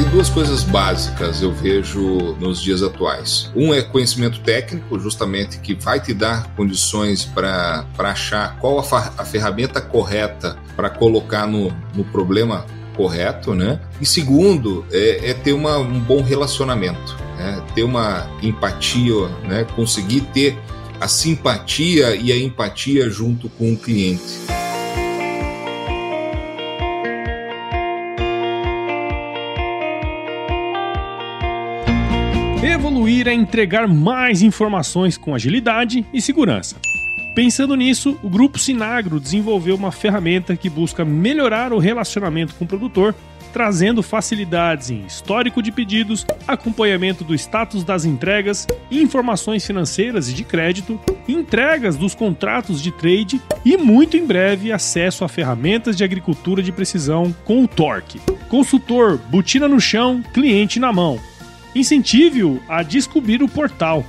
Tem duas coisas básicas eu vejo nos dias atuais. Um é conhecimento técnico, justamente que vai te dar condições para achar qual a, a ferramenta correta para colocar no, no problema correto, né? E segundo é, é ter uma, um bom relacionamento, né? ter uma empatia, né? Conseguir ter a simpatia e a empatia junto com o cliente. Evoluir é entregar mais informações com agilidade e segurança. Pensando nisso, o grupo Sinagro desenvolveu uma ferramenta que busca melhorar o relacionamento com o produtor trazendo facilidades em histórico de pedidos, acompanhamento do status das entregas, informações financeiras e de crédito, entregas dos contratos de trade e muito em breve acesso a ferramentas de agricultura de precisão com o Torque. Consultor, botina no chão, cliente na mão. Incentive-o a descobrir o portal.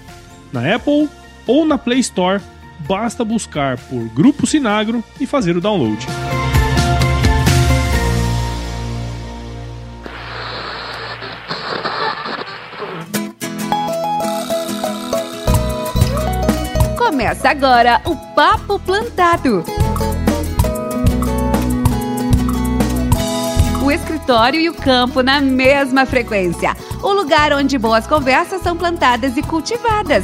Na Apple ou na Play Store, basta buscar por Grupo Sinagro e fazer o download. Começa agora o Papo Plantado. O escritório e o campo na mesma frequência. O lugar onde boas conversas são plantadas e cultivadas.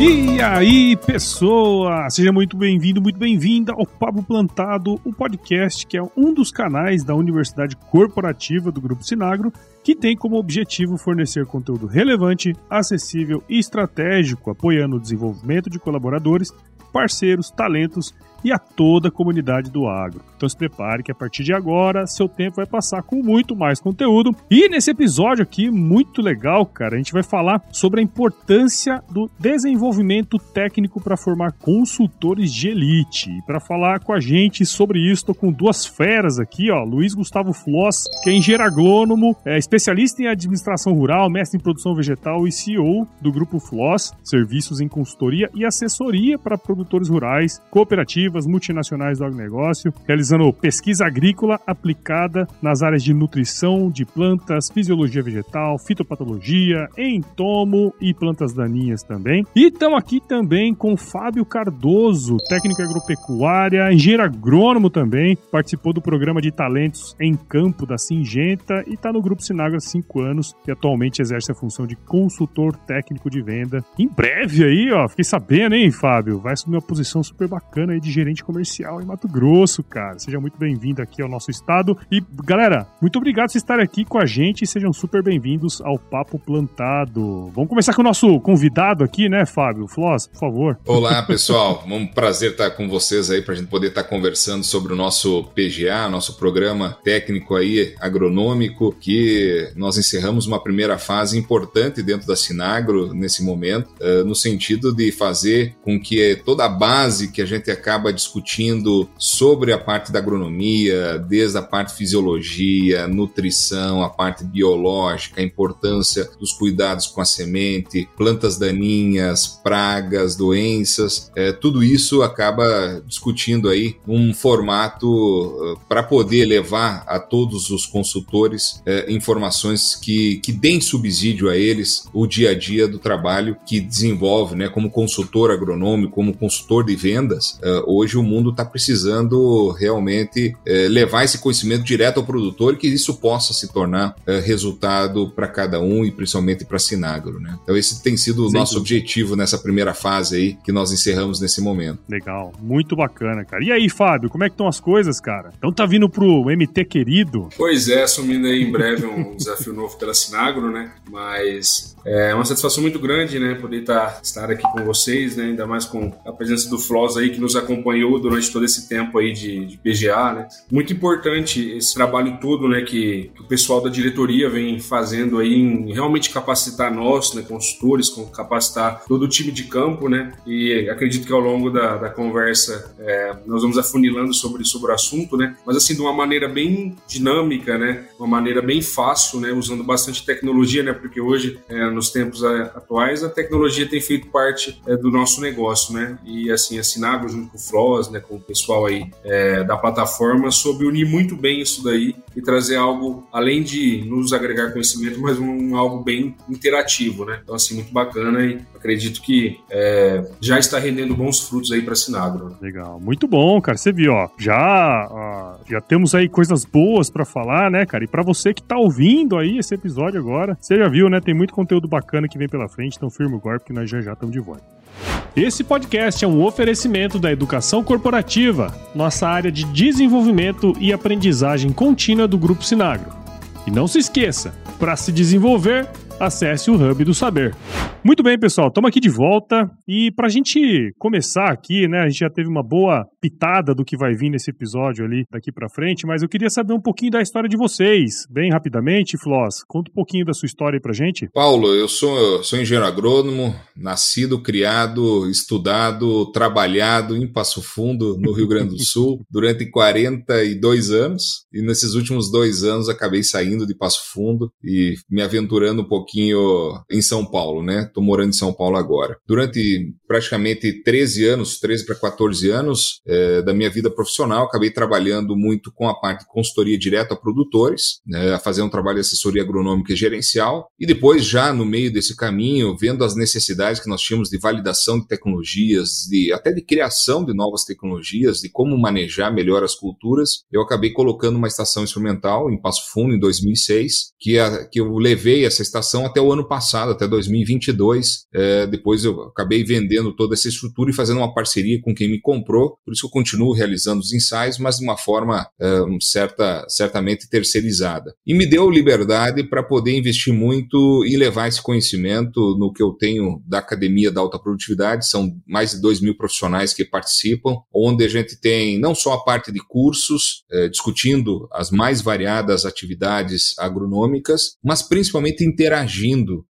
E aí, pessoa! Seja muito bem-vindo, muito bem-vinda ao Papo Plantado, o podcast que é um dos canais da Universidade Corporativa do Grupo Sinagro, que tem como objetivo fornecer conteúdo relevante, acessível e estratégico, apoiando o desenvolvimento de colaboradores, parceiros, talentos e a toda a comunidade do agro. Então se prepare que a partir de agora seu tempo vai passar com muito mais conteúdo. E nesse episódio aqui, muito legal, cara, a gente vai falar sobre a importância do desenvolvimento técnico para formar consultores de elite. E para falar com a gente sobre isso, tô com duas feras aqui, ó, Luiz Gustavo Floss, que é engenheiro agrônomo, é especialista em administração rural, mestre em produção vegetal e CEO do grupo Floss, serviços em consultoria e assessoria para produtores rurais, cooperativas, multinacionais do agronegócio, realizando pesquisa agrícola aplicada nas áreas de nutrição de plantas, fisiologia vegetal, fitopatologia, entomo e plantas daninhas também. E estamos aqui também com Fábio Cardoso, técnico agropecuária, engenheiro agrônomo também, participou do programa de talentos em campo da Singenta e está no Grupo Sinagro há cinco anos e atualmente exerce a função de consultor técnico de venda. Em breve aí, ó, fiquei sabendo, hein, Fábio? Vai assumir uma posição super bacana aí de gerente comercial em Mato Grosso, cara. Seja muito bem-vindo aqui ao nosso estado. E, galera, muito obrigado por estarem aqui com a gente e sejam super bem-vindos ao Papo Plantado. Vamos começar com o nosso convidado aqui, né, Fábio? Floss, por favor. Olá, pessoal. um prazer estar com vocês aí para a gente poder estar conversando sobre o nosso PGA, nosso programa técnico aí agronômico, que nós encerramos uma primeira fase importante dentro da Sinagro nesse momento, uh, no sentido de fazer com que toda a base que a gente acaba discutindo sobre a parte da agronomia, desde a parte fisiologia, nutrição, a parte biológica, a importância dos cuidados com a semente, plantas daninhas, pragas, doenças, é, tudo isso acaba discutindo aí um formato uh, para poder levar a todos os consultores é, informações que, que deem subsídio a eles o dia a dia do trabalho que desenvolve, né, como consultor agronômico, como consultor de vendas. É, hoje o mundo está precisando realmente é, levar esse conhecimento direto ao produtor e que isso possa se tornar é, resultado para cada um e principalmente para a Sinagro. Né? Então, esse tem sido o nosso objetivo nessa primeira fase aí que nós encerramos nesse momento. Legal, muito bacana, cara. E aí, Fábio, como é que estão as coisas, cara? Então tá vindo pro MT querido? Pois é, assumindo aí em breve um desafio novo pela Sinagro, né? Mas é uma satisfação muito grande, né? Poder tá, estar aqui com vocês, né? Ainda mais com a presença do Floss aí que nos acompanhou durante todo esse tempo aí de, de PGA, né? Muito importante esse trabalho todo, né, que, que, o pessoal da diretoria vem fazendo aí em realmente capacitar nós, né, consultores, capacitar todo o time de campo, né? E acredito que ao longo da, da conversa é, nós vamos afunilando sobre, sobre o assunto, né? Mas assim, de uma maneira bem dinâmica, né? Uma maneira bem fácil, né? Usando bastante tecnologia, né? Porque hoje, é, nos tempos é, atuais, a tecnologia tem feito parte é, do nosso negócio, né? E assim, a Sinagro junto com o Floss, né, com o pessoal aí é, da plataforma, soube unir muito bem isso daí e trazer algo, além de nos agregar conhecimento, mas um, algo bem interativo, né? Então, assim, muito bacana e acredito que é, já está rendendo bons frutos aí para Sinagro. Né? Legal, muito bom, cara. Você viu, ó, já, ó, já temos aí coisas boas para falar, né, cara? E para você que tá ouvindo aí esse episódio agora, você já viu, né? Tem muito conteúdo bacana que vem pela frente, então firme o golpe que nós já já estamos de volta. Esse podcast é um oferecimento da Educação Corporativa, nossa área de desenvolvimento e aprendizagem contínua do Grupo Sinagro. E não se esqueça, para se desenvolver, acesse o Hub do Saber. Muito bem, pessoal, estamos aqui de volta e para a gente começar aqui, né, a gente já teve uma boa pitada do que vai vir nesse episódio ali daqui para frente, mas eu queria saber um pouquinho da história de vocês, bem rapidamente, Floss, conta um pouquinho da sua história aí para gente. Paulo, eu sou, sou engenheiro agrônomo, nascido, criado, estudado, trabalhado em Passo Fundo, no Rio Grande do Sul, durante 42 anos e nesses últimos dois anos acabei saindo de Passo Fundo e me aventurando um pouquinho em São Paulo, né? Estou morando em São Paulo agora. Durante praticamente 13 anos, 13 para 14 anos é, da minha vida profissional, acabei trabalhando muito com a parte de consultoria direta a produtores, né, a fazer um trabalho de assessoria agronômica e gerencial. E depois, já no meio desse caminho, vendo as necessidades que nós tínhamos de validação de tecnologias, de até de criação de novas tecnologias, de como manejar melhor as culturas, eu acabei colocando uma estação experimental em Passo Fundo em 2006, que, a, que eu levei essa estação até o ano passado, até 2022 2022. É, depois eu acabei vendendo toda essa estrutura e fazendo uma parceria com quem me comprou. Por isso eu continuo realizando os ensaios, mas de uma forma é, certa, certamente terceirizada. E me deu liberdade para poder investir muito e levar esse conhecimento no que eu tenho da Academia da Alta Produtividade. São mais de 2 mil profissionais que participam, onde a gente tem não só a parte de cursos, é, discutindo as mais variadas atividades agronômicas, mas principalmente interagindo,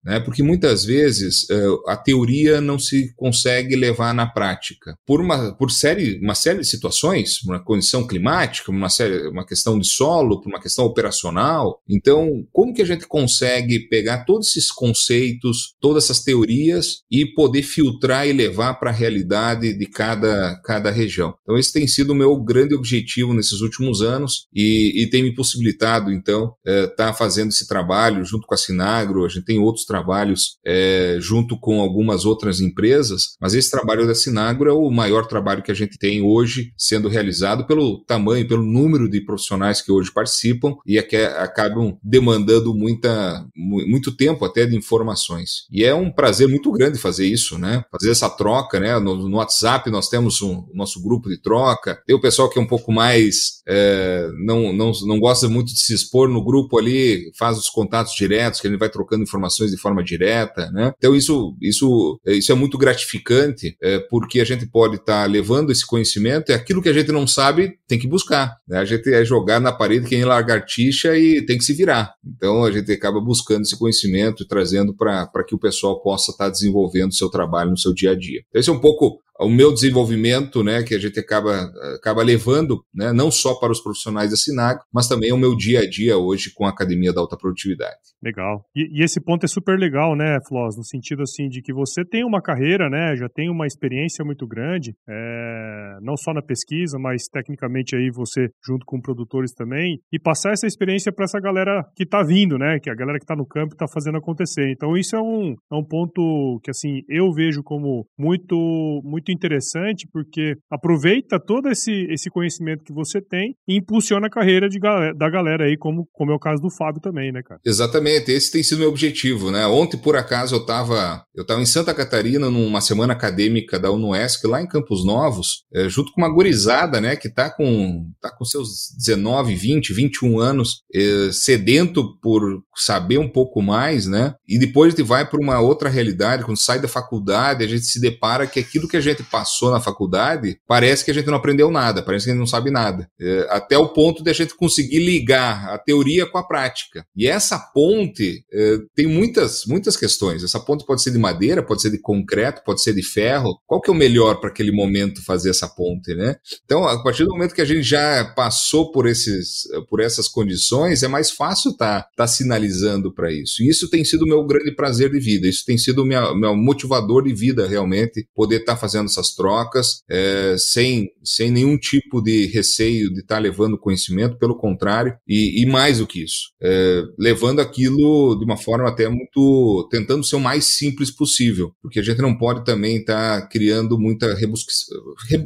né? porque muitas vezes eh, a teoria não se consegue levar na prática. Por uma, por série, uma série de situações, uma condição climática, uma, série, uma questão de solo, por uma questão operacional. Então, como que a gente consegue pegar todos esses conceitos, todas essas teorias e poder filtrar e levar para a realidade de cada, cada região? Então, esse tem sido o meu grande objetivo nesses últimos anos e, e tem me possibilitado, então, estar é, tá fazendo esse trabalho junto com a Sinagro. A gente tem outros trabalhos é, junto com algumas outras empresas, mas esse trabalho da Sinagro é o maior trabalho que a gente tem hoje sendo realizado pelo tamanho, pelo número de profissionais que hoje participam e é que acabam demandando muita, muito tempo até de informações. E é um prazer muito grande fazer isso, né? Fazer essa troca, né? No, no WhatsApp nós temos um, o nosso grupo de troca, tem o pessoal que é um pouco mais é, não, não, não gosta muito de se expor no grupo ali, faz os contatos diretos, que ele vai trocando informações de forma direta, né? Então isso, isso, isso é muito gratificante, é, porque a gente pode estar tá levando esse conhecimento e aquilo que a gente não sabe tem que buscar. Né? A gente é jogar na parede quem lagartixa e tem que se virar. Então a gente acaba buscando esse conhecimento e trazendo para que o pessoal possa estar tá desenvolvendo seu trabalho no seu dia a dia. Então, esse é um pouco o meu desenvolvimento, né, que a gente acaba, acaba levando, né, não só para os profissionais da Sinago, mas também o meu dia a dia hoje com a Academia da Alta Produtividade. Legal. E, e, esse ponto é super legal, né, Floss, no sentido assim de que você tem uma carreira, né, já tem uma experiência muito grande, é, não só na pesquisa, mas tecnicamente aí você junto com produtores também, e passar essa experiência para essa galera que está vindo, né, que é a galera que está no campo está fazendo acontecer. Então isso é um, é um ponto que assim eu vejo como muito muito muito interessante porque aproveita todo esse, esse conhecimento que você tem e impulsiona a carreira de, da galera aí, como, como é o caso do Fábio também, né, cara? Exatamente, esse tem sido meu objetivo, né? Ontem, por acaso, eu estava eu tava em Santa Catarina numa semana acadêmica da UNUESC, lá em Campos Novos, é, junto com uma gurizada, né, que tá com, tá com seus 19, 20, 21 anos, é, sedento por saber um pouco mais, né? E depois a gente vai para uma outra realidade, quando sai da faculdade, a gente se depara que aquilo que a gente gente passou na faculdade, parece que a gente não aprendeu nada, parece que a gente não sabe nada. É, até o ponto de a gente conseguir ligar a teoria com a prática. E essa ponte é, tem muitas, muitas questões. Essa ponte pode ser de madeira, pode ser de concreto, pode ser de ferro. Qual que é o melhor para aquele momento fazer essa ponte, né? Então, a partir do momento que a gente já passou por, esses, por essas condições, é mais fácil estar tá, tá sinalizando para isso. E isso tem sido o meu grande prazer de vida. Isso tem sido o meu, motivador de vida, realmente, poder estar tá fazendo essas trocas, é, sem, sem nenhum tipo de receio de estar tá levando conhecimento, pelo contrário, e, e mais do que isso, é, levando aquilo de uma forma até muito. tentando ser o mais simples possível, porque a gente não pode também estar tá criando muita rebusca,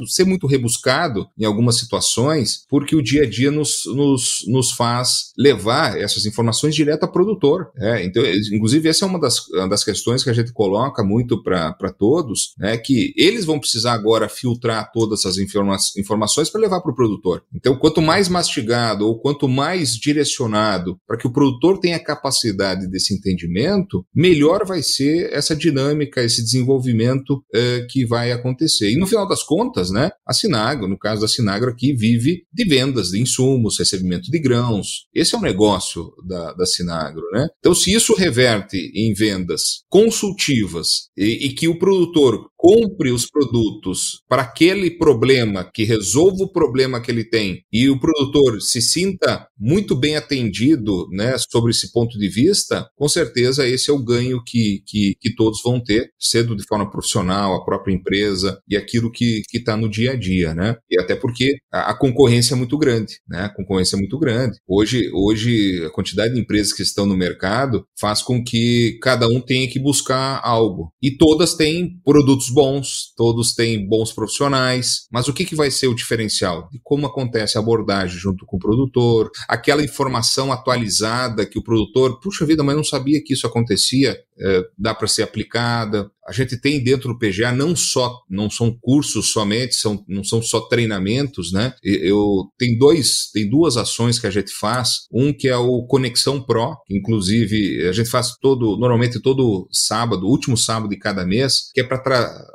ser muito rebuscado em algumas situações, porque o dia a dia nos, nos, nos faz levar essas informações direto ao produtor. É, então, inclusive, essa é uma das, uma das questões que a gente coloca muito para todos, né, que eles vão precisar agora filtrar todas essas informa informações para levar para o produtor. Então, quanto mais mastigado ou quanto mais direcionado para que o produtor tenha capacidade desse entendimento, melhor vai ser essa dinâmica, esse desenvolvimento eh, que vai acontecer. E no final das contas, né, a Sinagro, no caso da Sinagro aqui, vive de vendas de insumos, recebimento de grãos. Esse é o negócio da, da Sinagro. Né? Então, se isso reverte em vendas consultivas e, e que o produtor compre os produtos para aquele problema, que resolva o problema que ele tem, e o produtor se sinta muito bem atendido né, sobre esse ponto de vista, com certeza esse é o ganho que, que, que todos vão ter, cedo de forma profissional, a própria empresa e aquilo que está no dia a dia. Né? E até porque a, a, concorrência é muito grande. Né? A concorrência é muito grande. Hoje, hoje, a quantidade de empresas que estão no mercado faz com que cada um tenha que buscar algo. E todas têm produtos bons, todos têm bons profissionais, mas o que, que vai ser o diferencial? De como acontece a abordagem junto com o produtor, aquela informação atualizada que o produtor, puxa vida, mas não sabia que isso acontecia, é, dá para ser aplicada. A gente tem dentro do PGA não só, não são cursos somente, são, não são só treinamentos, né? Eu tem dois, tem duas ações que a gente faz. Um que é o Conexão Pro, que inclusive a gente faz todo, normalmente todo sábado, último sábado de cada mês, que é para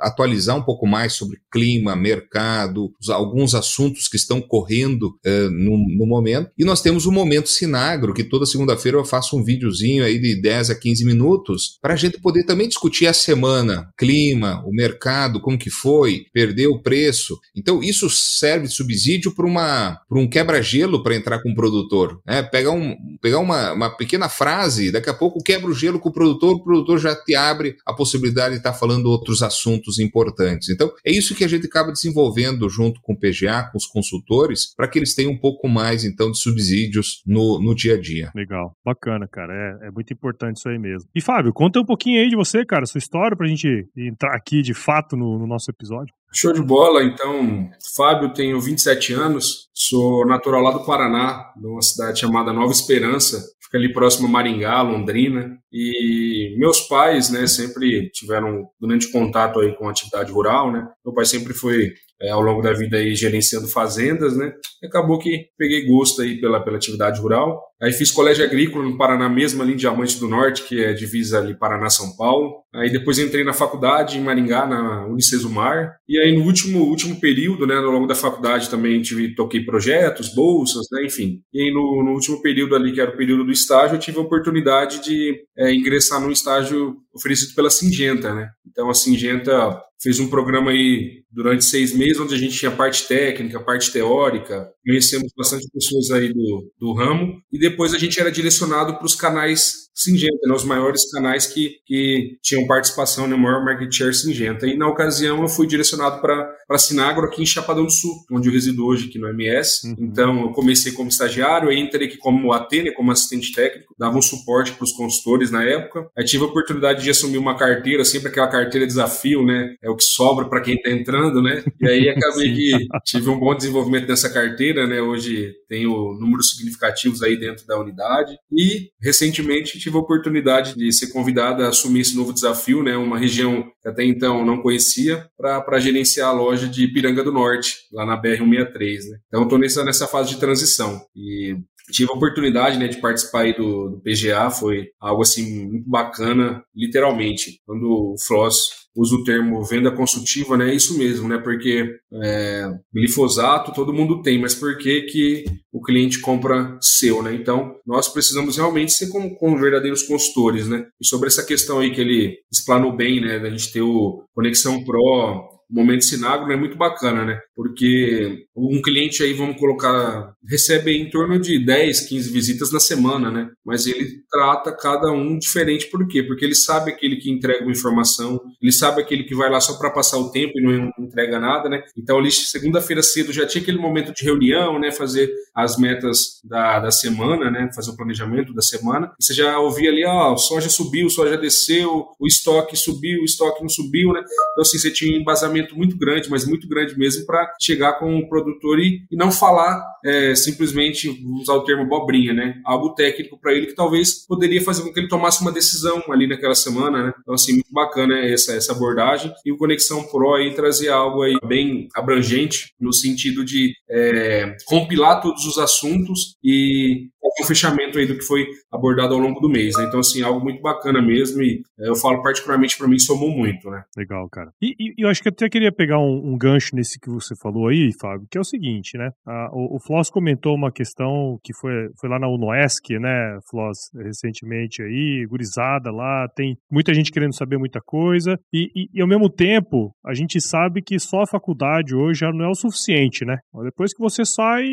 atualizar um pouco mais sobre clima, mercado, alguns assuntos que estão correndo uh, no, no, momento. E nós temos o Momento Sinagro, que toda segunda-feira eu faço um videozinho aí de 10 a 15 minutos para a gente poder também discutir a semana, clima, o mercado, como que foi, perdeu o preço. Então isso serve de subsídio para uma para um quebra-gelo para entrar com o produtor. Né? Pegar, um, pegar uma, uma pequena frase, daqui a pouco quebra o gelo com o produtor, o produtor já te abre a possibilidade de estar tá falando outros assuntos importantes. Então é isso que a gente acaba desenvolvendo junto com o PGA, com os consultores, para que eles tenham um pouco mais então de subsídios no, no dia a dia. Legal, bacana, cara. É, é muito importante isso aí mesmo. E Fábio, conta um pouquinho aí de você, cara, sua história, para a gente entrar aqui de fato no, no nosso episódio. Show de bola, então, Fábio, tenho 27 anos, sou natural lá do Paraná, de uma cidade chamada Nova Esperança, fica ali próximo a Maringá, Londrina, e meus pais, né, sempre tiveram grande contato aí com a atividade rural, né, meu pai sempre foi é, ao longo da vida aí gerenciando fazendas, né? E acabou que peguei gosto aí pela, pela atividade rural. Aí fiz colégio agrícola no Paraná mesmo, ali em Diamante do Norte, que é divisa ali Paraná-São Paulo. Aí depois entrei na faculdade em Maringá, na Unicesumar. E aí no último, último período, né, ao longo da faculdade também tive, toquei projetos, bolsas, né, enfim. E aí no, no último período ali, que era o período do estágio, eu tive a oportunidade de é, ingressar num estágio oferecido pela Singenta, né? Então a Singenta fez um programa aí durante seis meses, onde a gente tinha parte técnica, parte teórica, conhecemos bastante pessoas aí do, do ramo, e depois a gente era direcionado para os canais Singenta, né, os maiores canais que, que tinham participação no né, maior market share Singenta. E na ocasião eu fui direcionado para a Sinagro aqui em Chapadão do Sul, onde eu resido hoje aqui no MS. Uhum. Então eu comecei como estagiário, entrei aqui como AT, né, como assistente técnico, dava um suporte para os consultores na época. Aí tive a oportunidade de assumir uma carteira, sempre aquela carteira desafio, né? É o que sobra para quem está entrando, né? E aí acabei que tive um bom desenvolvimento nessa carteira, né? Hoje tenho números significativos aí dentro da unidade. E recentemente tive a oportunidade de ser convidado a assumir esse novo desafio, né? Uma região que até então não conhecia, para gerenciar a loja de Piranga do Norte, lá na BR-163, né? Então estou nessa, nessa fase de transição. E tive a oportunidade né, de participar aí do, do, PGA, foi algo assim muito bacana, literalmente. Quando o Floss usa o termo venda consultiva, né, é isso mesmo, né, porque é, glifosato todo mundo tem, mas por que, que o cliente compra seu, né? Então, nós precisamos realmente ser como, como verdadeiros consultores, né? E sobre essa questão aí que ele explanou bem, né, da gente ter o Conexão Pro, o momento Sinagro é muito bacana, né? Porque um cliente aí, vamos colocar, recebe em torno de 10, 15 visitas na semana, né? Mas ele trata cada um diferente, por quê? Porque ele sabe aquele que entrega uma informação, ele sabe aquele que vai lá só para passar o tempo e não entrega nada, né? Então, ali, segunda-feira cedo já tinha aquele momento de reunião, né? Fazer as metas da, da semana, né? Fazer o planejamento da semana. E você já ouvia ali, ó, o soja subiu, o soja desceu, o estoque subiu, o estoque não subiu, né? Então, assim, você tinha embasamento muito grande, mas muito grande mesmo, para chegar com o produtor e, e não falar é, simplesmente, usar o termo bobrinha, né? Algo técnico para ele que talvez poderia fazer com que ele tomasse uma decisão ali naquela semana, né? Então, assim, muito bacana essa, essa abordagem. E o Conexão Pro aí trazer algo aí bem abrangente, no sentido de é, compilar todos os assuntos e um fechamento aí do que foi abordado ao longo do mês, né? Então, assim, algo muito bacana mesmo e é, eu falo particularmente para mim, somou muito, né? Legal, cara. E, e, eu acho que até queria pegar um, um, gancho nesse que você falou aí, Fábio, que é o seguinte, né? A, o, o Floss comentou uma questão que foi, foi lá na UNOESC, né, Floss, recentemente aí, gurizada lá, tem muita gente querendo saber muita coisa e, e, e ao mesmo tempo, a gente sabe que só a faculdade hoje já não é o suficiente, né? Depois que você sai,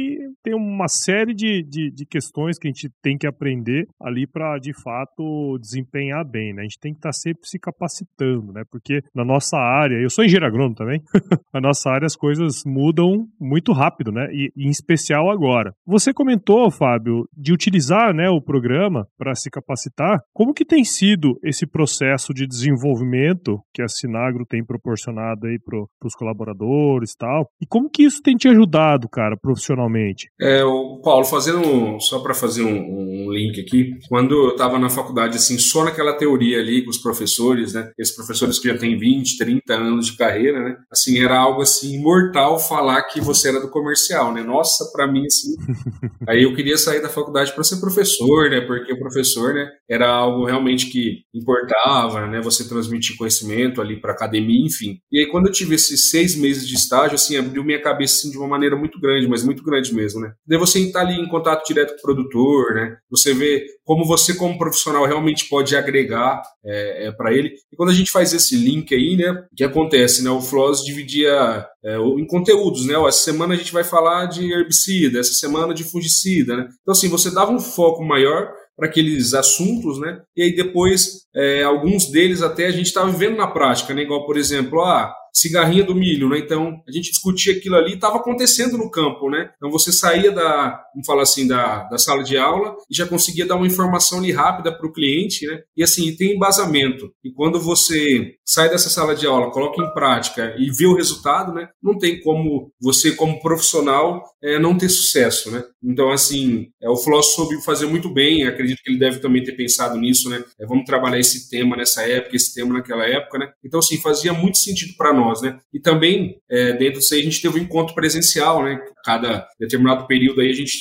tem uma série de, de, de questões que a gente tem que aprender ali para de fato desempenhar bem, né? A gente tem que estar tá sempre se capacitando, né? Porque na nossa área, eu sou engenheiro agrônomo também, na nossa área as coisas mudam muito rápido, né? E, e em especial agora. Você comentou, Fábio, de utilizar, né, o programa para se capacitar. Como que tem sido esse processo de desenvolvimento que a Sinagro tem proporcionado aí para os colaboradores e tal? E como que isso tem te ajudado, cara, profissionalmente? É, o Paulo, fazendo só para fazer um, um, link aqui. Quando eu estava na faculdade, assim, só naquela teoria ali com os professores, né? Esses professores que já têm 20, 30 anos de carreira, né? Assim, era algo assim mortal falar que você era do comercial, né? Nossa, para mim assim. Aí eu queria sair da faculdade para ser professor, né? Porque o professor, né, era algo realmente que importava, né? Você transmitir conhecimento ali para academia, enfim. E aí quando eu tive esses seis meses de estágio, assim, abriu minha cabeça assim, de uma maneira muito grande, mas muito grande mesmo, né? Daí você estar ali em contato direto com o produtor produtor, né? Você vê como você, como profissional, realmente pode agregar é, é para ele. E quando a gente faz esse link aí, né? O que acontece, né? O Floss dividia é, em conteúdos, né? Essa semana a gente vai falar de herbicida, essa semana de fungicida, né? Então, assim, você dava um foco maior para aqueles assuntos, né? E aí depois, é, alguns deles até a gente estava vivendo na prática, né? Igual, por exemplo, ah, cigarrinha do milho, né? Então a gente discutia aquilo ali, estava acontecendo no campo, né? Então você saía da, vamos falar assim, da, da sala de aula e já conseguia dar uma informação ali rápida para o cliente, né? E assim, tem embasamento. E quando você sai dessa sala de aula, coloca em prática e vê o resultado, né? Não tem como você, como profissional, é, não ter sucesso, né? Então, assim, é, o Floss soube fazer muito bem, acredito que ele deve também ter pensado nisso, né? É, vamos trabalhar esse tema nessa época, esse tema naquela época, né? Então, assim, fazia muito sentido para nós nós, né? E também, é, dentro disso aí, a gente teve um encontro presencial, né? Cada determinado período aí a gente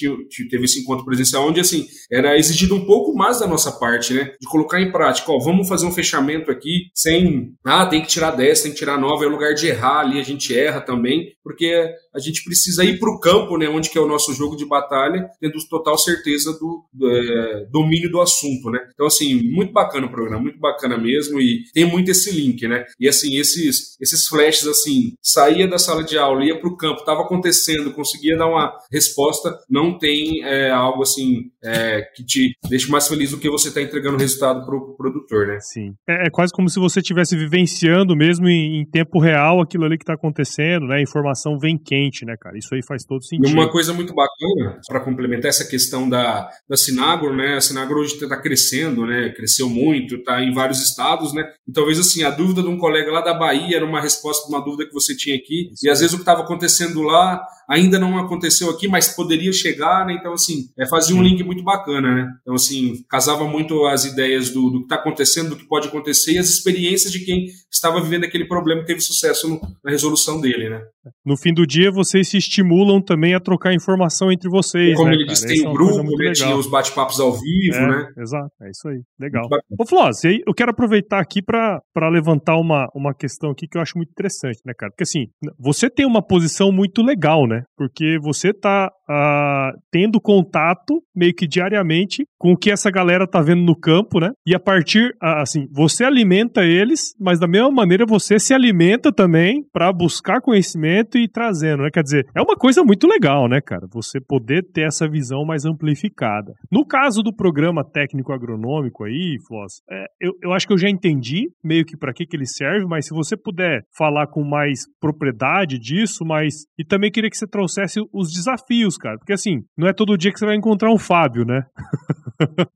teve esse encontro presencial, onde, assim, era exigido um pouco mais da nossa parte, né? De colocar em prática, ó, vamos fazer um fechamento aqui sem, ah, tem que tirar 10, tem que tirar 9, é lugar de errar ali, a gente erra também, porque a gente precisa ir para o campo, né? Onde que é o nosso jogo de batalha, tendo total certeza do, do é, domínio do assunto, né? Então, assim, muito bacana o programa, muito bacana mesmo, e tem muito esse link, né? E, assim, esses, esses flashes assim, saía da sala de aula, ia para o campo, estava acontecendo, conseguia dar uma resposta, não tem é, algo assim é, que te deixe mais feliz do que você está entregando o resultado para o pro produtor, né? Sim. É, é, quase como se você estivesse vivenciando mesmo em, em, tempo real aquilo ali que está acontecendo, né? A informação vem quente, né, cara? Isso aí faz todo sentido. E uma coisa muito bacana, para complementar essa questão da, da Sinagro, né? A Sinagro hoje está crescendo, né? Cresceu muito, está em vários estados, né? E talvez assim, a dúvida de um colega lá da Bahia era uma resposta de uma dúvida que você tinha aqui, Isso. e às vezes o que estava acontecendo lá ainda não aconteceu aqui, mas poderia chegar, né? Então, assim, é, fazia um link muito bacana, né? Então, assim, casava muito as ideias do, do que está acontecendo, do que pode acontecer e as experiências de quem estava vivendo aquele problema e teve sucesso no, na resolução dele, né? No fim do dia, vocês se estimulam também a trocar informação entre vocês. Como né, ele disse, tem o é um grupo, né, tinha os bate-papos ao vivo, é, né? Exato, é isso aí. Legal. Ô, Flós, eu quero aproveitar aqui para levantar uma, uma questão aqui que eu acho muito interessante, né, cara? Porque assim, você tem uma posição muito legal, né? Porque você tá uh, tendo contato meio que diariamente com o que essa galera tá vendo no campo, né? E a partir, uh, assim, você alimenta eles, mas da mesma maneira você se alimenta também para buscar conhecimento e trazendo, né? Quer dizer, é uma coisa muito legal, né, cara? Você poder ter essa visão mais amplificada. No caso do programa técnico agronômico aí, Floss, é, eu, eu acho que eu já entendi meio que para que, que ele serve, mas se você puder falar com mais propriedade disso, mas. E também queria que você trouxesse os desafios, cara. Porque assim, não é todo dia que você vai encontrar um Fábio, né?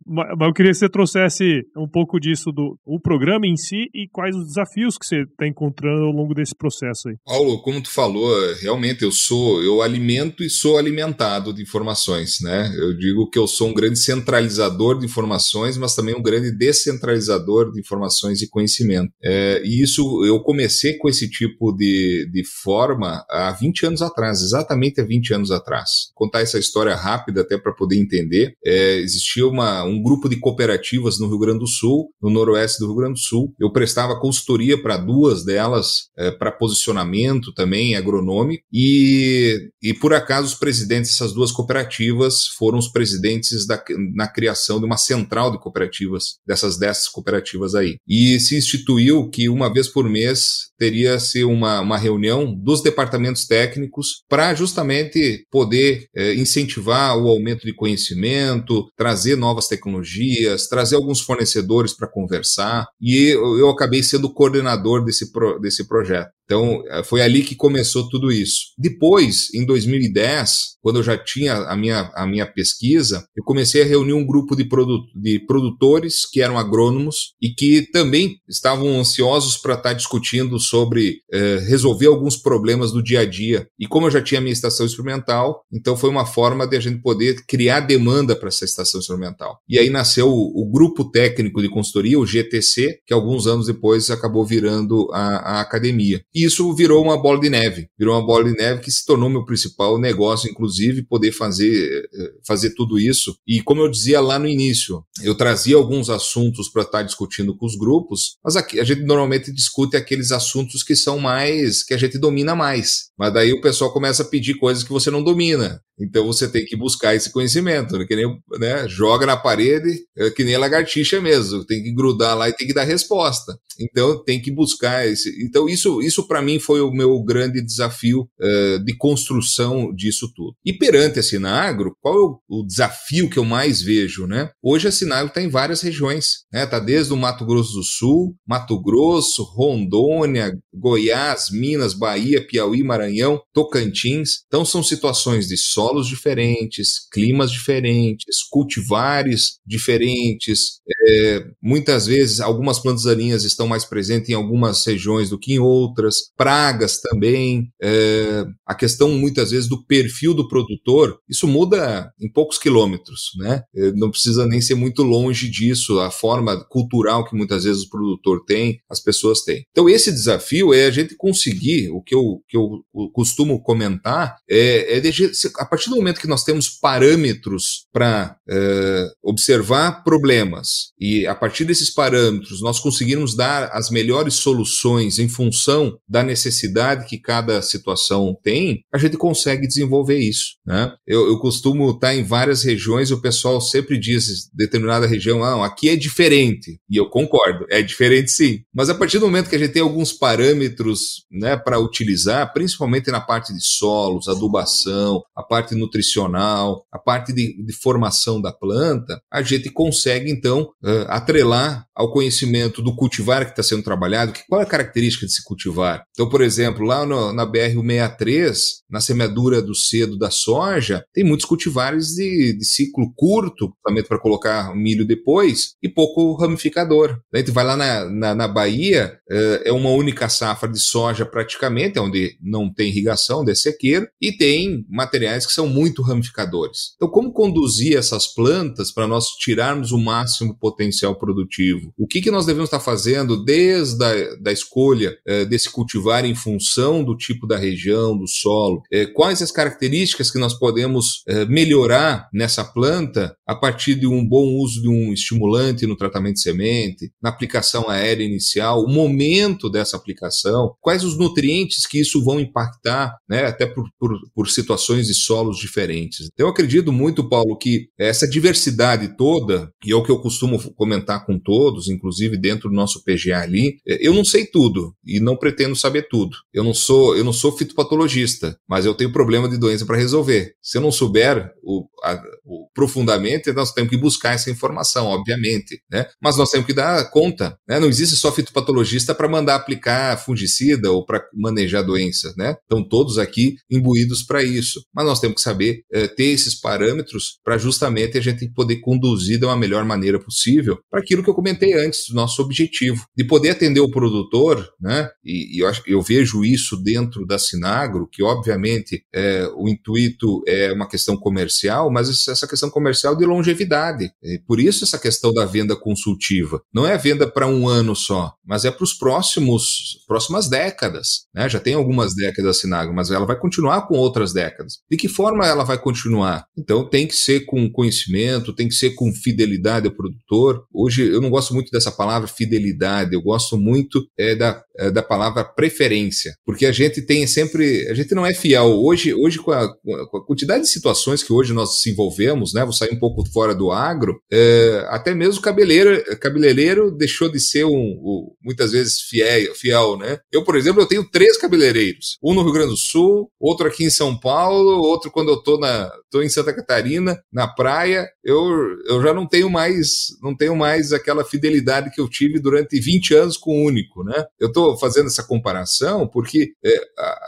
mas eu queria que você trouxesse um pouco disso do o programa em si e quais os desafios que você está encontrando ao longo desse processo aí. Paulo, como tu falou, realmente eu sou, eu alimento e sou alimentado de informações, né? Eu digo que eu sou um grande centralizador de informações, mas também um grande descentralizador de informações e conhecimento. É, e isso eu comecei com esse tipo de, de forma há 20 anos atrás, exatamente há 20 anos atrás. Contar essa história rápida até para poder entender. É, existia uma, um grupo de cooperativas no Rio Grande do Sul, no noroeste do Rio Grande do Sul. Eu prestava consultoria para duas delas, é, para posicionamento também agronômico, e, e por acaso os presidentes dessas duas cooperativas foram os presidentes da, na criação de uma central de cooperativas, dessas dessas cooperativas aí. E se instituiu que uma vez por mês teria-se uma, uma reunião dos departamentos técnicos para justamente poder é, incentivar o aumento de conhecimento, trazer novas tecnologias, trazer alguns fornecedores para conversar. E eu, eu acabei sendo coordenador desse, pro, desse projeto. Então, eh, foi ali que começou tudo isso. Depois, em 2010, quando eu já tinha a minha, a minha pesquisa, eu comecei a reunir um grupo de, produ de produtores que eram agrônomos e que também estavam ansiosos para estar tá discutindo sobre eh, resolver alguns problemas do dia a dia. E como eu já tinha a minha estação experimental, então foi uma forma de a gente poder criar demanda para essa estação experimental. E aí nasceu o, o, Grupo Técnico de Consultoria, o GTC, que alguns anos depois acabou virando a, a academia. E isso virou uma bola de neve, virou uma bola de neve que se tornou meu principal negócio, inclusive, poder fazer, eh, fazer tudo isso. E como eu dizia lá no início, eu trazia alguns assuntos para estar discutindo com os grupos, mas aqui a gente normalmente discute aqueles assuntos que são mais, que a gente domina mais. Mas daí o pessoal começa a pedir coisas que você não domina. Então você tem que buscar esse conhecimento, né? que nem, né? joga na parede, é que nem a lagartixa mesmo, tem que grudar lá e tem que dar resposta. Então tem que buscar esse. Então isso, isso para mim foi o meu grande desafio uh, de construção disso tudo. E perante a Sinagro, qual é o, o desafio que eu mais vejo, né? Hoje a Sinagro está em várias regiões, né? Tá desde o Mato Grosso do Sul, Mato Grosso, Rondônia, Goiás, Minas, Bahia, Piauí, Maranhão, Tocantins. Então são situações de solos diferentes, climas diferentes, cultivares diferentes. É, muitas vezes algumas plantas daninhas estão mais presentes em algumas regiões do que em outras, pragas também. É, a questão muitas vezes do perfil do produtor, isso muda em poucos quilômetros, né? É, não precisa nem ser muito longe disso, a forma cultural que muitas vezes o produtor tem, as pessoas têm. Então esse desafio é a gente conseguir, o que eu, que eu costumo comentar, é, é de, a partir do momento que nós temos parâmetros para é, observar problemas e a partir desses parâmetros nós conseguirmos dar as melhores soluções em função da necessidade que cada situação tem, a gente consegue desenvolver isso. Né? Eu, eu costumo estar em várias regiões e o pessoal sempre diz determinada região, ah, aqui é diferente. E eu concordo, é diferente sim. Mas a partir do momento que a gente tem alguns parâmetros né, para utilizar, principalmente na parte de solos, adubação, a parte nutricional, a parte de, de formação da planta, a gente consegue então uh, atrelar ao conhecimento do cultivar que está sendo trabalhado, que, qual é a característica desse cultivar. Então, por exemplo, lá no, na BR-163, na semeadura do cedo da soja, tem muitos cultivares de, de ciclo curto, também para colocar milho depois, e pouco ramificador. A gente vai lá na, na, na Bahia, uh, é uma única safra de soja praticamente, onde não tem irrigação, onde é sequeiro, e tem materiais que são muito ramificadores. Então, como conduzir essas plantas para nós tirarmos o máximo potencial potencial produtivo. O que, que nós devemos estar fazendo desde a da escolha é, desse cultivar em função do tipo da região, do solo? É, quais as características que nós podemos é, melhorar nessa planta a partir de um bom uso de um estimulante no tratamento de semente, na aplicação aérea inicial, o momento dessa aplicação, quais os nutrientes que isso vão impactar, né, até por, por, por situações de solos diferentes. Então, eu acredito muito, Paulo, que essa diversidade toda, e é o que eu costumo comentar com todos, inclusive dentro do nosso PGA ali, é, eu não sei tudo e não pretendo saber tudo. Eu não sou, eu não sou fitopatologista, mas eu tenho problema de doença para resolver. Se eu não souber o, a, o, profundamente, nós temos que buscar essa informação, obviamente, né? Mas nós temos que dar conta, né? Não existe só fitopatologista para mandar aplicar fungicida ou para manejar doenças, né? Estão todos aqui imbuídos para isso. Mas nós temos que saber é, ter esses parâmetros para justamente a gente poder conduzir da melhor maneira possível para aquilo que eu comentei antes, nosso objetivo, de poder atender o produtor, né? E, e eu, acho, eu vejo isso dentro da Sinagro, que obviamente é, o intuito é uma questão comercial, mas essa questão comercial de longevidade. E por isso essa questão da venda consultiva. Não é venda para um ano só, mas é para os próximos próximas décadas. Né? Já tem algumas décadas a Sinagro, mas ela vai continuar com outras décadas. De que forma ela vai continuar? Então tem que ser com conhecimento, tem que ser com fidelidade ao produtor. Hoje eu não gosto muito dessa palavra fidelidade, eu gosto muito é, da, é, da palavra preferência, porque a gente tem sempre, a gente não é fiel. Hoje, hoje com a, com a quantidade de situações que hoje nós desenvolvemos, né? Vou sair um pouco fora do agro, é, até mesmo cabeleireiro, cabeleireiro deixou de ser um, um, muitas vezes fiel, fiel, né? Eu, por exemplo, eu tenho três cabeleireiros, um no Rio Grande do Sul, outro aqui em São Paulo, outro quando eu tô na, tô em Santa Catarina, na praia, eu, eu já não tenho mais, não tenho mais aquela fidelidade que eu tive durante 20 anos com o único, né? Eu estou fazendo essa comparação porque é,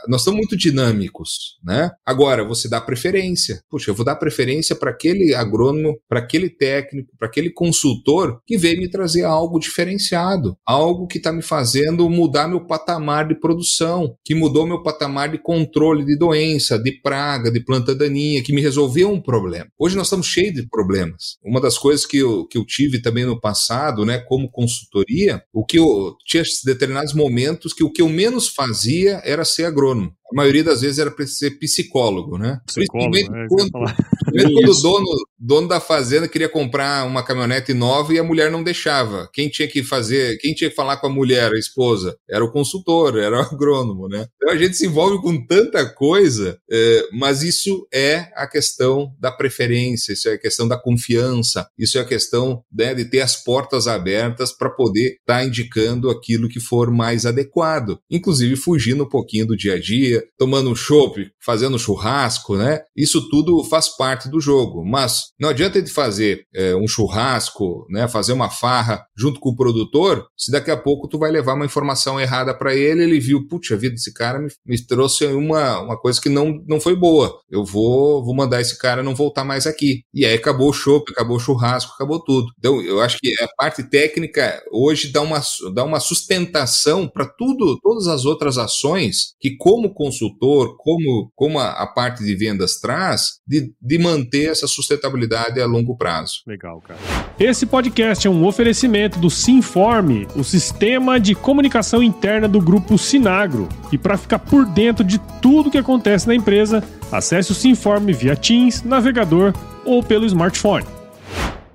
nós somos muito dinâmicos, né? Agora, você dá preferência. Puxa, eu vou dar preferência para aquele agrônomo, para aquele técnico, para aquele consultor que veio me trazer algo diferenciado, algo que está me fazendo mudar meu patamar de produção, que mudou meu patamar de controle de doença, de praga, de planta daninha, que me resolveu um problema. Hoje nós estamos cheios de problemas. Uma das coisas que eu, que eu tive também no passado, né, como consultoria, o que eu tinha determinados momentos que o que eu menos fazia era ser agrônomo a maioria das vezes era para ser psicólogo, né? Psicólogo, Principalmente é, quando, quando o dono, dono da fazenda queria comprar uma caminhonete nova e a mulher não deixava. Quem tinha que fazer, quem tinha que falar com a mulher, a esposa, era o consultor, era o agrônomo, né? Então a gente se envolve com tanta coisa, é, mas isso é a questão da preferência, isso é a questão da confiança, isso é a questão né, de ter as portas abertas para poder estar tá indicando aquilo que for mais adequado, inclusive fugindo um pouquinho do dia a dia, tomando um chopp, fazendo churrasco, né? Isso tudo faz parte do jogo. Mas não adianta de fazer é, um churrasco, né? Fazer uma farra junto com o produtor, se daqui a pouco tu vai levar uma informação errada para ele, ele viu, putz, a vida desse cara me, me, trouxe uma, uma coisa que não, não foi boa. Eu vou, vou mandar esse cara não voltar mais aqui. E aí acabou o chopp, acabou o churrasco, acabou tudo. Então, eu acho que a parte técnica hoje dá uma, dá uma sustentação para tudo, todas as outras ações que, como consultor, como, como a, a, parte de vendas traz, de, de manter essa sustentabilidade a longo prazo. Legal, cara. Esse podcast é um oferecimento do Sinforme, o sistema de comunicação interna do grupo Sinagro. E para ficar por dentro de tudo que acontece na empresa, acesse o Sinforme via Teams, navegador ou pelo smartphone.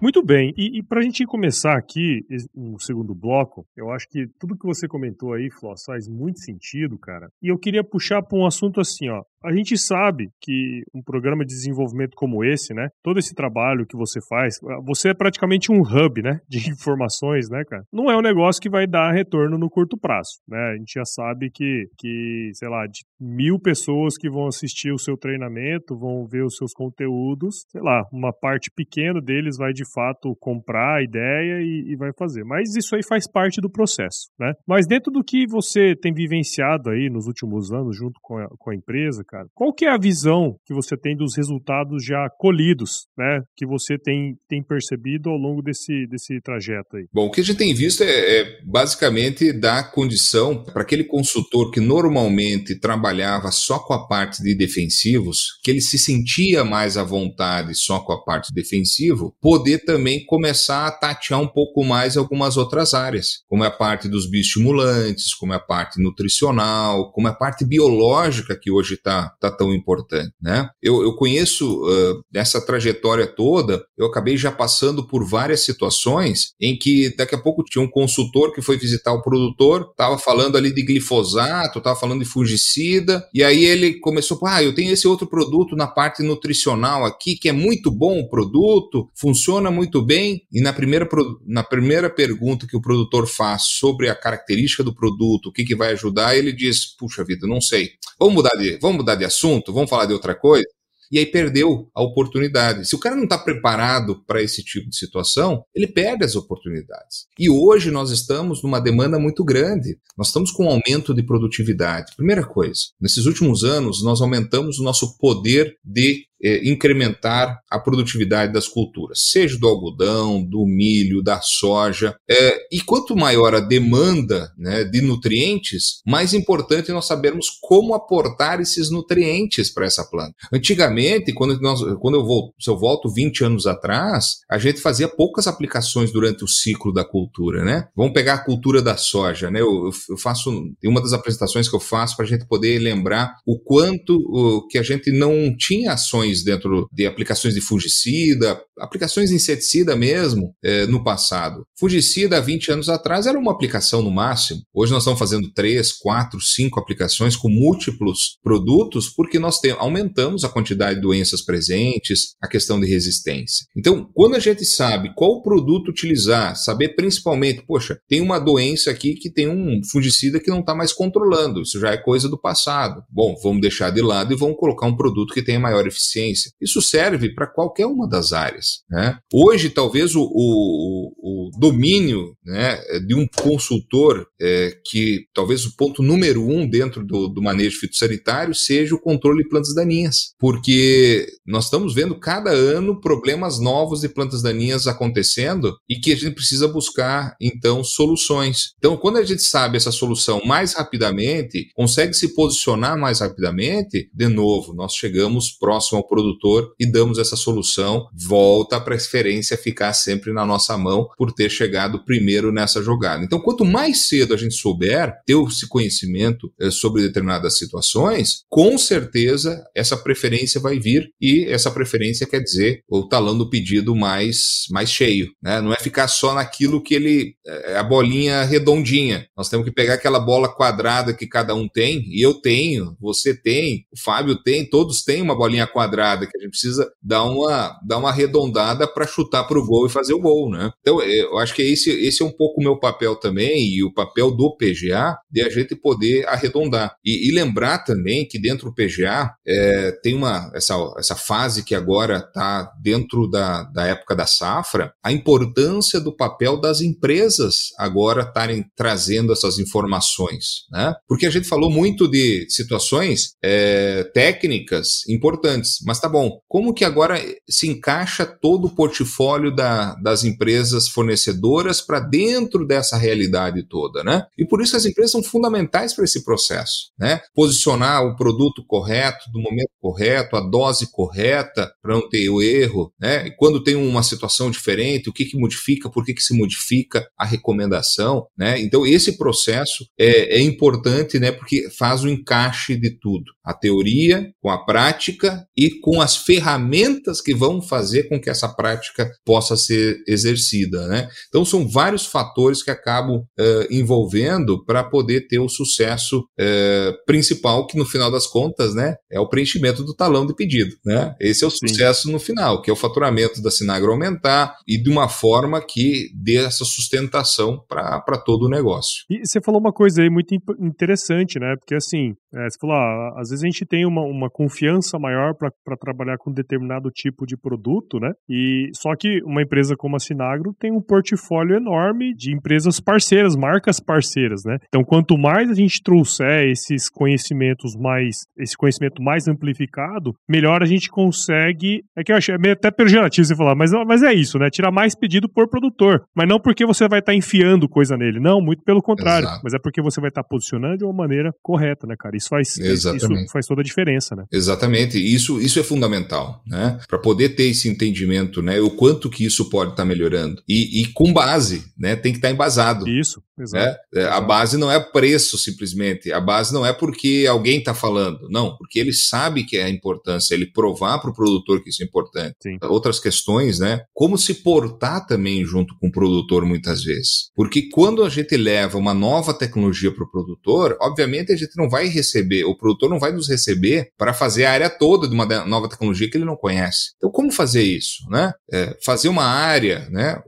Muito bem, e, e para a gente começar aqui o segundo bloco, eu acho que tudo que você comentou aí, Floss, faz muito sentido, cara. E eu queria puxar para um assunto assim, ó. A gente sabe que um programa de desenvolvimento como esse, né? Todo esse trabalho que você faz, você é praticamente um hub, né? De informações, né, cara? Não é um negócio que vai dar retorno no curto prazo, né? A gente já sabe que, que sei lá, de mil pessoas que vão assistir o seu treinamento, vão ver os seus conteúdos, sei lá, uma parte pequena deles vai de fato comprar a ideia e, e vai fazer. Mas isso aí faz parte do processo, né? Mas dentro do que você tem vivenciado aí nos últimos anos junto com a, com a empresa, cara. Qual que é a visão que você tem dos resultados já colhidos, né? Que você tem, tem percebido ao longo desse, desse trajeto aí? Bom, o que a gente tem visto é, é basicamente dar condição para aquele consultor que normalmente trabalhava só com a parte de defensivos, que ele se sentia mais à vontade só com a parte defensivo, poder também começar a tatear um pouco mais algumas outras áreas, como é a parte dos bioestimulantes, como é a parte nutricional, como é a parte biológica que hoje está tá tão importante. Né? Eu, eu conheço uh, nessa trajetória toda, eu acabei já passando por várias situações em que daqui a pouco tinha um consultor que foi visitar o produtor, estava falando ali de glifosato, estava falando de fungicida, e aí ele começou, ah, eu tenho esse outro produto na parte nutricional aqui, que é muito bom o produto, funciona muito bem, e na primeira, na primeira pergunta que o produtor faz sobre a característica do produto, o que, que vai ajudar, ele diz, puxa vida, não sei, vamos mudar de, vamos mudar de assunto, vamos falar de outra coisa? e aí perdeu a oportunidade. Se o cara não está preparado para esse tipo de situação, ele perde as oportunidades. E hoje nós estamos numa demanda muito grande. Nós estamos com um aumento de produtividade. Primeira coisa, nesses últimos anos nós aumentamos o nosso poder de é, incrementar a produtividade das culturas, seja do algodão, do milho, da soja. É, e quanto maior a demanda né, de nutrientes, mais importante nós sabermos como aportar esses nutrientes para essa planta. Antigamente, quando, nós, quando eu, volto, se eu volto 20 anos atrás, a gente fazia poucas aplicações durante o ciclo da cultura. Né? Vamos pegar a cultura da soja. Né? Eu, eu faço uma das apresentações que eu faço para a gente poder lembrar o quanto o, que a gente não tinha ações aplicações dentro de aplicações de fungicida, aplicações de inseticida mesmo é, no passado. Fungicida há 20 anos atrás era uma aplicação no máximo. Hoje nós estamos fazendo 3, 4, 5 aplicações com múltiplos produtos porque nós tem, aumentamos a quantidade de doenças presentes, a questão de resistência. Então, quando a gente sabe qual produto utilizar, saber principalmente, poxa, tem uma doença aqui que tem um fungicida que não está mais controlando, isso já é coisa do passado. Bom, vamos deixar de lado e vamos colocar um produto que tenha maior eficiência eficiência. Isso serve para qualquer uma das áreas. Né? Hoje, talvez o, o, o domínio né, de um consultor, é, que talvez o ponto número um dentro do, do manejo fitossanitário seja o controle de plantas daninhas, porque nós estamos vendo cada ano problemas novos de plantas daninhas acontecendo e que a gente precisa buscar, então, soluções. Então, quando a gente sabe essa solução mais rapidamente, consegue se posicionar mais rapidamente, de novo, nós chegamos próximo ao produtor e damos essa solução, volta a preferência ficar sempre na nossa mão por ter chegado primeiro nessa jogada. Então, quanto mais cedo a gente souber ter esse conhecimento eh, sobre determinadas situações, com certeza essa preferência vai vir e essa preferência quer dizer o talão do pedido mais, mais cheio. Né? Não é ficar só naquilo que ele é a bolinha redondinha. Nós temos que pegar aquela bola quadrada que cada um tem, e eu tenho, você tem, o Fábio tem, todos têm uma bolinha quadrada quadrada, que a gente precisa dar uma, dar uma arredondada para chutar para o gol e fazer o gol, né? Então, é, eu acho que esse, esse é um pouco o meu papel também e o papel do PGA de a gente poder arredondar. E, e lembrar também que dentro do PGA é, tem uma essa, essa fase que agora está dentro da, da época da safra, a importância do papel das empresas agora estarem trazendo essas informações, né? Porque a gente falou muito de situações é, técnicas importantes, mas tá bom. Como que agora se encaixa todo o portfólio da, das empresas fornecedoras para dentro dessa realidade toda, né? E por isso as empresas são fundamentais para esse processo, né? Posicionar o produto correto, do momento correto, a dose correta, para não ter o erro, né? E quando tem uma situação diferente, o que, que modifica, por que, que se modifica a recomendação, né? Então esse processo é, é importante, né? Porque faz o encaixe de tudo, a teoria com a prática e com as ferramentas que vão fazer com que essa prática possa ser exercida. Né? Então, são vários fatores que acabam uh, envolvendo para poder ter o sucesso uh, principal, que no final das contas né, é o preenchimento do talão de pedido. Né? Esse é o Sim. sucesso no final, que é o faturamento da Sinagro aumentar e de uma forma que dê essa sustentação para todo o negócio. E você falou uma coisa aí muito interessante, né? Porque assim, é, você falou, ah, às vezes a gente tem uma, uma confiança maior para para trabalhar com determinado tipo de produto, né? E só que uma empresa como a Sinagro tem um portfólio enorme de empresas parceiras, marcas parceiras, né? Então, quanto mais a gente trouxer esses conhecimentos mais, esse conhecimento mais amplificado, melhor a gente consegue. É que eu achei é meio até pejorativo você falar, mas, mas é isso, né? Tirar mais pedido por produtor. Mas não porque você vai estar tá enfiando coisa nele, não, muito pelo contrário. Exato. Mas é porque você vai estar tá posicionando de uma maneira correta, né, cara? Isso faz, Exatamente. isso faz toda a diferença, né? Exatamente. Isso, isso Isso é fundamental, né? Para poder ter esse entendimento, né? O quanto que isso pode estar tá melhorando. E, e, com base, né? Tem que estar tá embasado. Isso, exato. Né? A base não é preço simplesmente. A base não é porque alguém está falando. Não, porque ele sabe que é a importância, ele provar para o produtor que isso é importante. Sim. Outras questões, né? Como se portar também junto com o produtor muitas vezes. Porque quando a gente leva uma nova tecnologia para o produtor, obviamente a gente não vai receber, o produtor não vai nos receber para fazer a área toda de uma nova tecnologia que ele não conhece. Então, como fazer isso? Né? É, fazer uma área, né?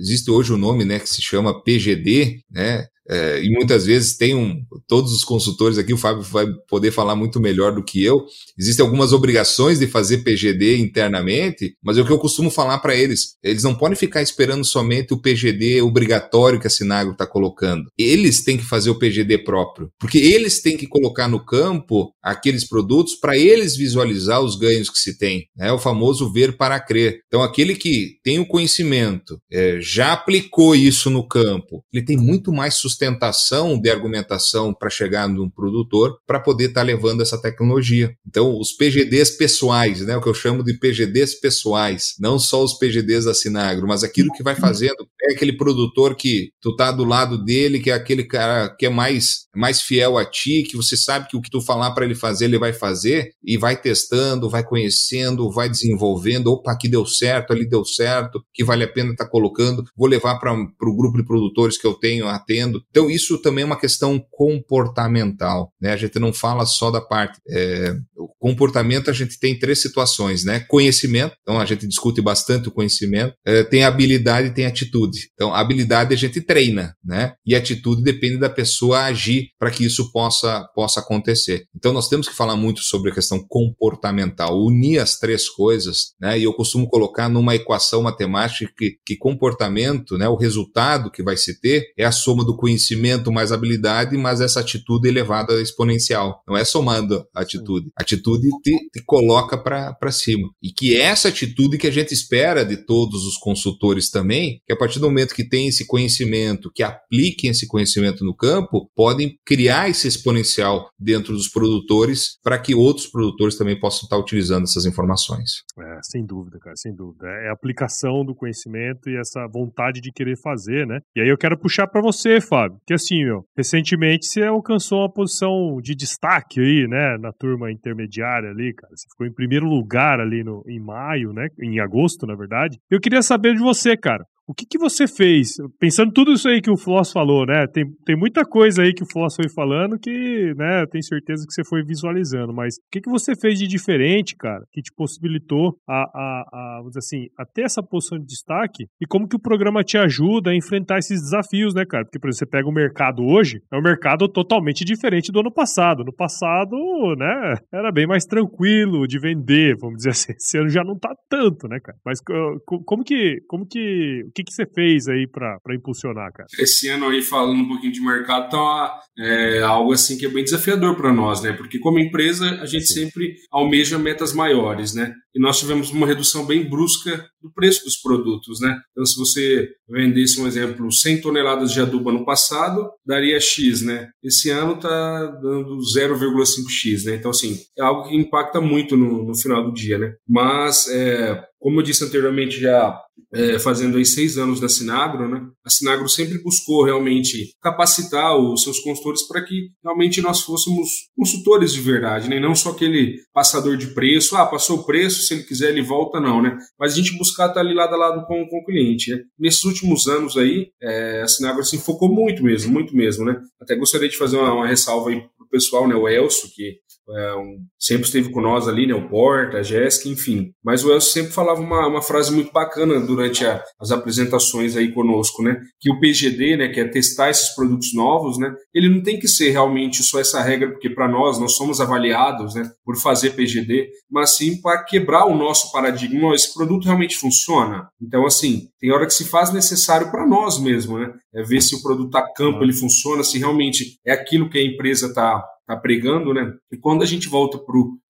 existe hoje o um nome né, que se chama PGD, né? É, e muitas vezes tem um. Todos os consultores aqui, o Fábio vai poder falar muito melhor do que eu. Existem algumas obrigações de fazer PGD internamente, mas é o que eu costumo falar para eles. Eles não podem ficar esperando somente o PGD obrigatório que a Sinagro está colocando. Eles têm que fazer o PGD próprio, porque eles têm que colocar no campo aqueles produtos para eles visualizar os ganhos que se tem. É o famoso ver para crer. Então, aquele que tem o conhecimento, é, já aplicou isso no campo, ele tem muito mais sustentação sustentação de argumentação para chegar num produtor para poder estar tá levando essa tecnologia. Então, os PGDs pessoais, né, o que eu chamo de PGDs pessoais, não só os PGDs da Sinagro, mas aquilo que vai fazendo é aquele produtor que tu tá do lado dele, que é aquele cara que é mais mais fiel a ti, que você sabe que o que tu falar para ele fazer, ele vai fazer e vai testando, vai conhecendo, vai desenvolvendo, opa, aqui deu certo, ali deu certo, que vale a pena estar tá colocando, vou levar para o grupo de produtores que eu tenho atendo, então, isso também é uma questão comportamental. Né? A gente não fala só da parte. É, o comportamento, a gente tem três situações: né? conhecimento, então a gente discute bastante o conhecimento, é, tem habilidade e tem atitude. Então, habilidade a gente treina, né? e atitude depende da pessoa agir para que isso possa, possa acontecer. Então, nós temos que falar muito sobre a questão comportamental, unir as três coisas, né? e eu costumo colocar numa equação matemática que, que comportamento, né? o resultado que vai se ter, é a soma do conhecimento conhecimento, mais habilidade, mas essa atitude elevada exponencial. Não é somando a atitude. A atitude te, te coloca para cima. E que essa atitude que a gente espera de todos os consultores também, que a partir do momento que tem esse conhecimento, que apliquem esse conhecimento no campo, podem criar esse exponencial dentro dos produtores para que outros produtores também possam estar utilizando essas informações. É, sem dúvida, cara, sem dúvida. É a aplicação do conhecimento e essa vontade de querer fazer, né? E aí eu quero puxar para você, Fábio que assim, meu, recentemente você alcançou uma posição de destaque aí, né, na turma intermediária ali, cara. Você ficou em primeiro lugar ali no, em maio, né, em agosto, na verdade. Eu queria saber de você, cara. O que, que você fez? Pensando tudo isso aí que o Floss falou, né? Tem, tem muita coisa aí que o Floss foi falando que, né, tenho certeza que você foi visualizando, mas o que, que você fez de diferente, cara, que te possibilitou a, a, a, vamos dizer assim, a ter essa posição de destaque e como que o programa te ajuda a enfrentar esses desafios, né, cara? Porque, por exemplo, você pega o mercado hoje, é um mercado totalmente diferente do ano passado. No passado, né, era bem mais tranquilo de vender, vamos dizer assim. Esse ano já não tá tanto, né, cara? Mas como que, como que, que, que você fez aí para impulsionar, cara? Esse ano aí, falando um pouquinho de mercado, tá é, algo assim que é bem desafiador para nós, né? Porque como empresa, a gente Sim. sempre almeja metas maiores, né? E nós tivemos uma redução bem brusca do preço dos produtos, né? Então, se você vendesse, um exemplo, 100 toneladas de adubo no passado, daria X, né? Esse ano está dando 0,5X, né? Então, assim, é algo que impacta muito no, no final do dia, né? Mas, é, como eu disse anteriormente, já é, fazendo aí seis anos da Sinagro, né? A Sinagro sempre buscou realmente capacitar os seus consultores para que realmente nós fôssemos consultores de verdade, né? Não só aquele passador de preço, ah, passou o preço, se ele quiser ele volta, não, né? Mas a gente buscar estar ali lado a lado com, com o cliente, né? Nesses últimos anos aí, é, a Sinagro se focou muito mesmo, muito mesmo, né? Até gostaria de fazer uma, uma ressalva aí pro pessoal, né? O Elcio, que é, um, sempre esteve com nós ali, né? O Porta, a Jéssica, enfim. Mas o Elcio sempre falava uma, uma frase muito bacana durante a, as apresentações aí conosco, né? Que o PGD, né? Que é testar esses produtos novos, né? Ele não tem que ser realmente só essa regra, porque para nós, nós somos avaliados, né? Por fazer PGD, mas sim para quebrar o nosso paradigma. Esse produto realmente funciona? Então, assim, tem hora que se faz necessário para nós mesmo, né? É ver se o produto a campo ele funciona, se realmente é aquilo que a empresa está tá pregando, né? E quando a gente volta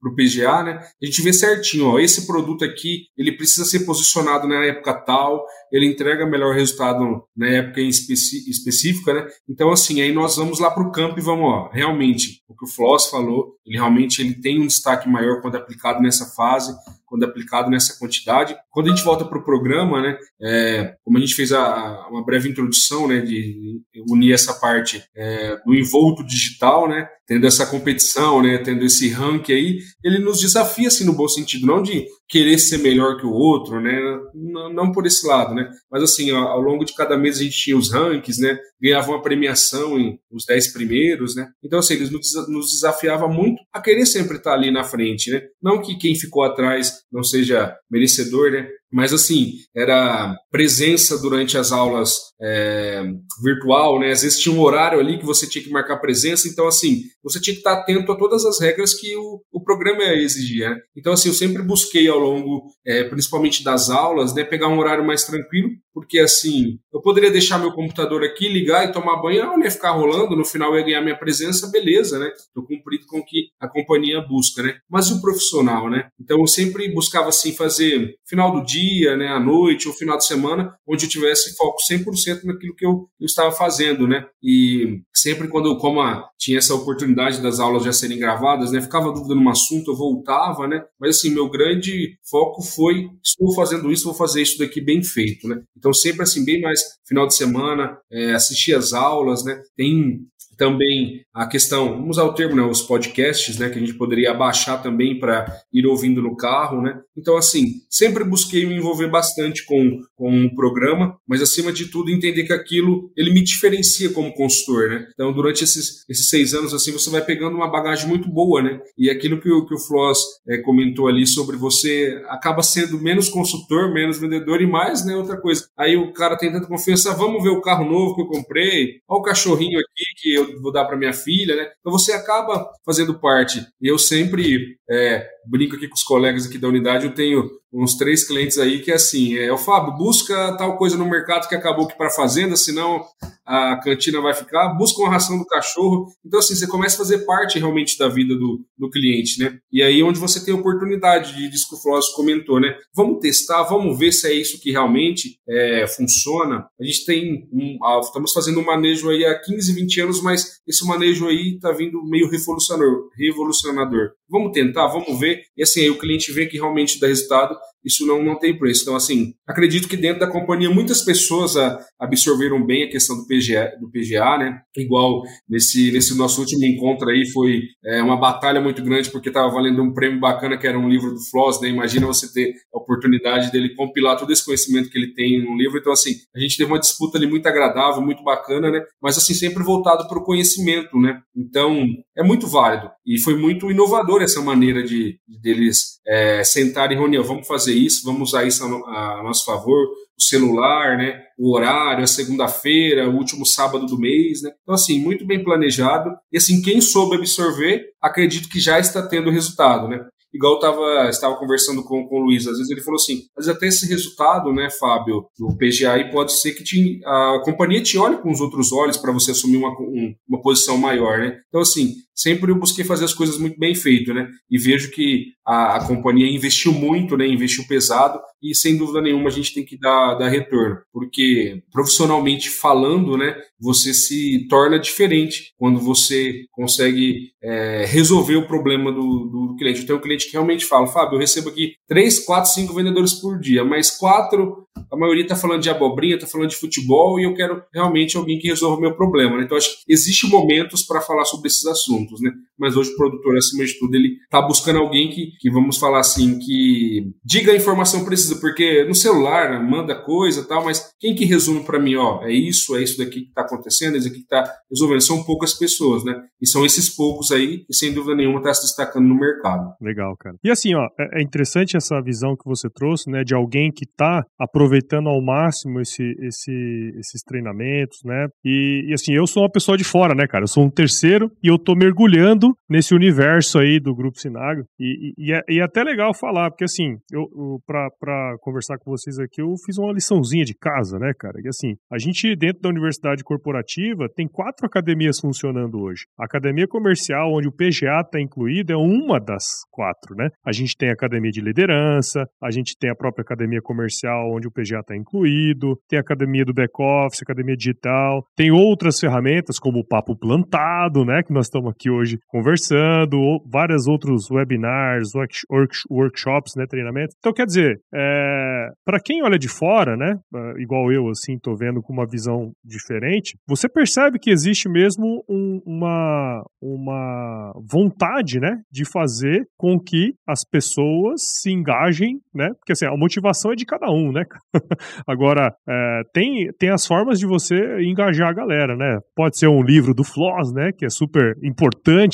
pro, pro PGA, né? A gente vê certinho, ó, esse produto aqui, ele precisa ser posicionado na época tal, ele entrega melhor resultado na época específica, né? Então, assim, aí nós vamos lá pro campo e vamos, ó, realmente, o que o Floss falou, ele realmente ele tem um destaque maior quando aplicado nessa fase, quando aplicado nessa quantidade. Quando a gente volta para o programa, né, é, como a gente fez a, a, uma breve introdução, né, de unir essa parte é, do envolto digital, né, tendo essa competição, né, tendo esse ranking aí, ele nos desafia assim no bom sentido, não de querer ser melhor que o outro, né, não, não por esse lado, né, mas assim, ao, ao longo de cada mês a gente tinha os rankings, né, ganhava uma premiação em os 10 primeiros, né, então assim, eles nos, nos desafiava muito a querer sempre estar ali na frente, né, não que quem ficou atrás não seja merecedor, né? Mas assim, era presença durante as aulas é, virtual, né? Às vezes tinha um horário ali que você tinha que marcar presença, então assim, você tinha que estar atento a todas as regras que o, o programa exigia. Né? Então assim, eu sempre busquei ao longo, é, principalmente das aulas, né, pegar um horário mais tranquilo, porque assim, eu poderia deixar meu computador aqui, ligar e tomar banho, não ia ficar rolando, no final eu ia ganhar minha presença, beleza, né? Estou cumprido com o que a companhia busca, né? Mas e o profissional, né? Então eu sempre buscava assim fazer final do dia, né, à noite ou final de semana, onde eu tivesse foco 100% naquilo que eu, eu, estava fazendo, né? E sempre quando eu como a, tinha essa oportunidade das aulas já serem gravadas, né, ficava dúvida num assunto, eu voltava, né? Mas assim, meu grande foco foi estou fazendo isso, vou fazer isso daqui bem feito, né? Então sempre assim bem mais final de semana, é, assistir as aulas, né? Tem também a questão, vamos usar o termo, né, os podcasts, né, que a gente poderia baixar também para ir ouvindo no carro, né? Então, assim, sempre busquei me envolver bastante com, com o programa, mas acima de tudo entender que aquilo ele me diferencia como consultor, né? Então, durante esses, esses seis anos, assim, você vai pegando uma bagagem muito boa, né? E aquilo que o, que o Floss é, comentou ali sobre você acaba sendo menos consultor, menos vendedor e mais, né? Outra coisa. Aí o cara tem tanta confiança, vamos ver o carro novo que eu comprei, olha o cachorrinho aqui que eu vou dar para minha filha, né? Então você acaba fazendo parte. Eu sempre é, brinco aqui com os colegas aqui da unidade, eu tenho uns três clientes aí que é assim, é o Fábio, busca tal coisa no mercado que acabou aqui para fazenda, senão a cantina vai ficar, busca uma ração do cachorro. Então, assim, você começa a fazer parte realmente da vida do, do cliente, né? E aí onde você tem oportunidade de disco Floss comentou, né? Vamos testar, vamos ver se é isso que realmente é, funciona. A gente tem um, estamos fazendo um manejo aí há 15, 20 anos, mas esse manejo aí está vindo meio revolucionador, revolucionador. Vamos tentar, vamos ver. E assim, aí o cliente vê que realmente dá resultado isso não, não tem preço. Então, assim, acredito que dentro da companhia muitas pessoas absorveram bem a questão do PGA, do PGA, né? Igual nesse, nesse nosso último encontro aí foi é, uma batalha muito grande porque estava valendo um prêmio bacana que era um livro do Floss, né? Imagina você ter a oportunidade dele compilar todo esse conhecimento que ele tem no livro. Então, assim, a gente teve uma disputa ali muito agradável, muito bacana, né? Mas, assim, sempre voltado para o conhecimento, né? Então, é muito válido. E foi muito inovador essa maneira de, de deles é, sentarem em reunião. Vamos fazer isso, vamos usar isso a, a nosso favor, o celular, né, o horário, a segunda-feira, o último sábado do mês, né? Então, assim, muito bem planejado. E, assim, quem soube absorver, acredito que já está tendo resultado, né? igual eu tava, estava conversando com, com o Luiz, às vezes ele falou assim, mas até esse resultado, né, Fábio, do PGA, pode ser que te, a companhia te olhe com os outros olhos para você assumir uma, um, uma posição maior, né? Então, assim, sempre eu busquei fazer as coisas muito bem feito, né? E vejo que a, a, companhia investiu muito, né? Investiu pesado e sem dúvida nenhuma a gente tem que dar, dar retorno, porque profissionalmente falando, né? Você se torna diferente quando você consegue é, resolver o problema do, do, cliente. Eu tenho um cliente que realmente fala, Fábio, eu recebo aqui três, quatro, cinco vendedores por dia, mas quatro, a maioria está falando de abobrinha, está falando de futebol e eu quero realmente alguém que resolva o meu problema. Né? Então acho que existem momentos para falar sobre esses assuntos né? Mas hoje o produtor, acima de tudo, ele tá buscando alguém que, que vamos falar assim, que diga a informação precisa, porque no celular né, manda coisa tal, mas quem que resume para mim, ó, é isso, é isso daqui que tá acontecendo, é isso aqui que tá resolvendo. São poucas pessoas, né? E são esses poucos aí que, sem dúvida nenhuma, tá se destacando no mercado. Legal, cara. E assim, ó, é, é interessante essa visão que você trouxe, né, de alguém que tá aproveitando ao máximo esse, esse, esses treinamentos, né? E, e assim, eu sou uma pessoa de fora, né, cara? Eu sou um terceiro e eu tô mergulhando mergulhando nesse universo aí do Grupo Sinagro. E, e, e, é, e é, até legal falar, porque assim, eu, eu para conversar com vocês aqui, eu fiz uma liçãozinha de casa, né, cara? Que assim, a gente dentro da universidade corporativa tem quatro academias funcionando hoje. A academia comercial, onde o PGA está incluído, é uma das quatro, né? A gente tem a academia de liderança, a gente tem a própria academia comercial, onde o PGA está incluído, tem a academia do back-office, academia digital, tem outras ferramentas como o Papo Plantado, né? Que nós estamos aqui hoje conversando, ou vários outros webinars, work, work, workshops, né? Treinamentos. Então, quer dizer, é, para quem olha de fora, né? É, igual eu, assim, tô vendo com uma visão diferente, você percebe que existe mesmo um, uma, uma vontade, né? De fazer com que as pessoas se engajem, né? Porque assim, a motivação é de cada um, né? Agora, é, tem, tem as formas de você engajar a galera, né? Pode ser um livro do Floss, né? Que é super importante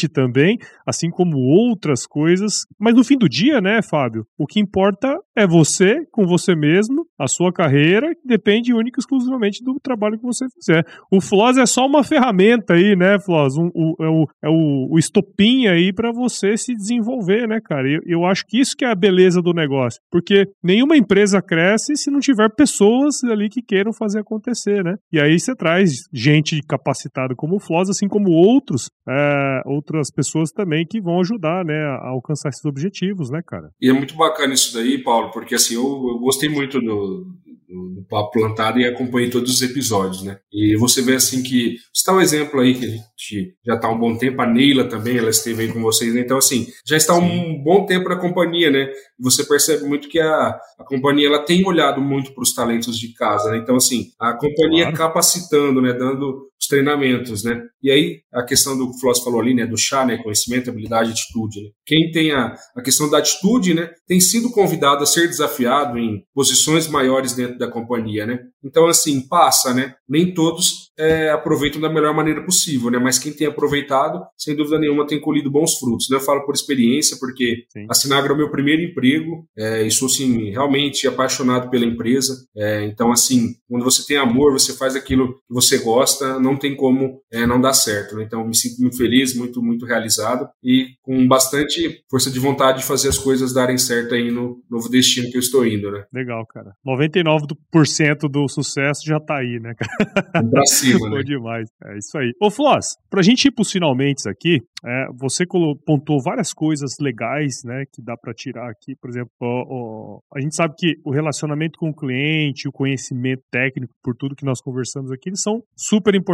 também, assim como outras coisas. Mas no fim do dia, né, Fábio? O que importa é você com você mesmo, a sua carreira, que depende única e exclusivamente do trabalho que você fizer. O Floss é só uma ferramenta aí, né, Floss? Um, é o, é o, o estopim aí para você se desenvolver, né, cara? Eu, eu acho que isso que é a beleza do negócio. Porque nenhuma empresa cresce se não tiver pessoas ali que queiram fazer acontecer, né? E aí você traz gente capacitada como o Floss, assim como outros, é, outras pessoas também que vão ajudar, né, a alcançar esses objetivos, né, cara? E é muito bacana isso daí, Paulo, porque assim, eu, eu gostei muito do, do Papo Plantado e acompanhei todos os episódios, né? E você vê assim que. Está um exemplo aí que a gente já está há um bom tempo, a Neila também, ela esteve aí com vocês, né? Então, assim, já está Sim. um bom tempo na companhia, né? Você percebe muito que a, a companhia ela tem olhado muito para os talentos de casa, né? Então, assim, a companhia claro. capacitando, né? Dando os treinamentos, né? E aí, a questão do que o Floss falou ali, né? Do chá, né? Conhecimento, habilidade, atitude. Né? Quem tem a, a questão da atitude, né? Tem sido convidado a ser desafiado em posições maiores dentro da companhia, né? Então, assim, passa, né? Nem todos é, aproveitam da melhor maneira possível, né? Mas quem tem aproveitado, sem dúvida nenhuma, tem colhido bons frutos. Né? Eu falo por experiência, porque Sim. a Sinagra é o meu primeiro emprego é, e sou, assim, realmente apaixonado pela empresa. É, então, assim, quando você tem amor, você faz aquilo que você gosta, não tem como é, não dar certo. Né? Então, me sinto muito feliz, muito, muito realizado e com bastante força de vontade de fazer as coisas darem certo aí no novo destino que eu estou indo, né? Legal, cara. 99% do sucesso já tá aí, né, cara? Pra cima, né? demais. É isso aí. Ô, Floss, pra gente ir pros finalmente aqui, é, você pontuou várias coisas legais, né, que dá para tirar aqui. Por exemplo, ó, ó, a gente sabe que o relacionamento com o cliente, o conhecimento técnico, por tudo que nós conversamos aqui, eles são super importantes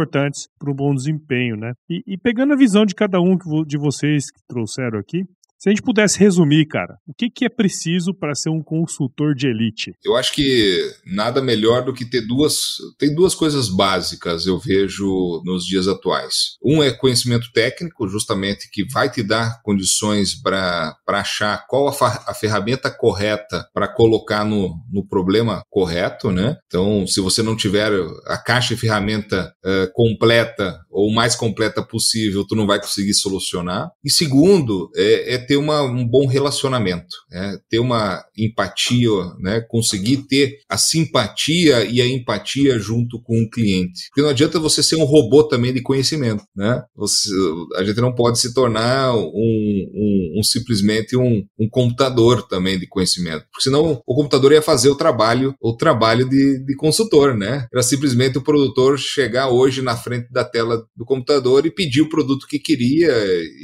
para um bom desempenho, né? E, e, pegando a visão de cada um de vocês que trouxeram aqui, se a gente pudesse resumir, cara, o que, que é preciso para ser um consultor de elite? Eu acho que nada melhor do que ter duas. Tem duas coisas básicas, eu vejo nos dias atuais. Um é conhecimento técnico, justamente que vai te dar condições para achar qual a, a ferramenta correta para colocar no, no problema correto, né? Então, se você não tiver a caixa de ferramenta uh, completa ou mais completa possível, tu não vai conseguir solucionar. E segundo, é, é ter uma, um bom relacionamento, né? ter uma empatia, né? conseguir ter a simpatia e a empatia junto com o cliente. Porque não adianta você ser um robô também de conhecimento. Né? Você, a gente não pode se tornar um, um, um simplesmente um, um, computador também de conhecimento. Porque senão o computador ia fazer o trabalho, o trabalho de, de consultor, né? Era simplesmente o produtor chegar hoje na frente da tela do computador e pedir o produto que queria,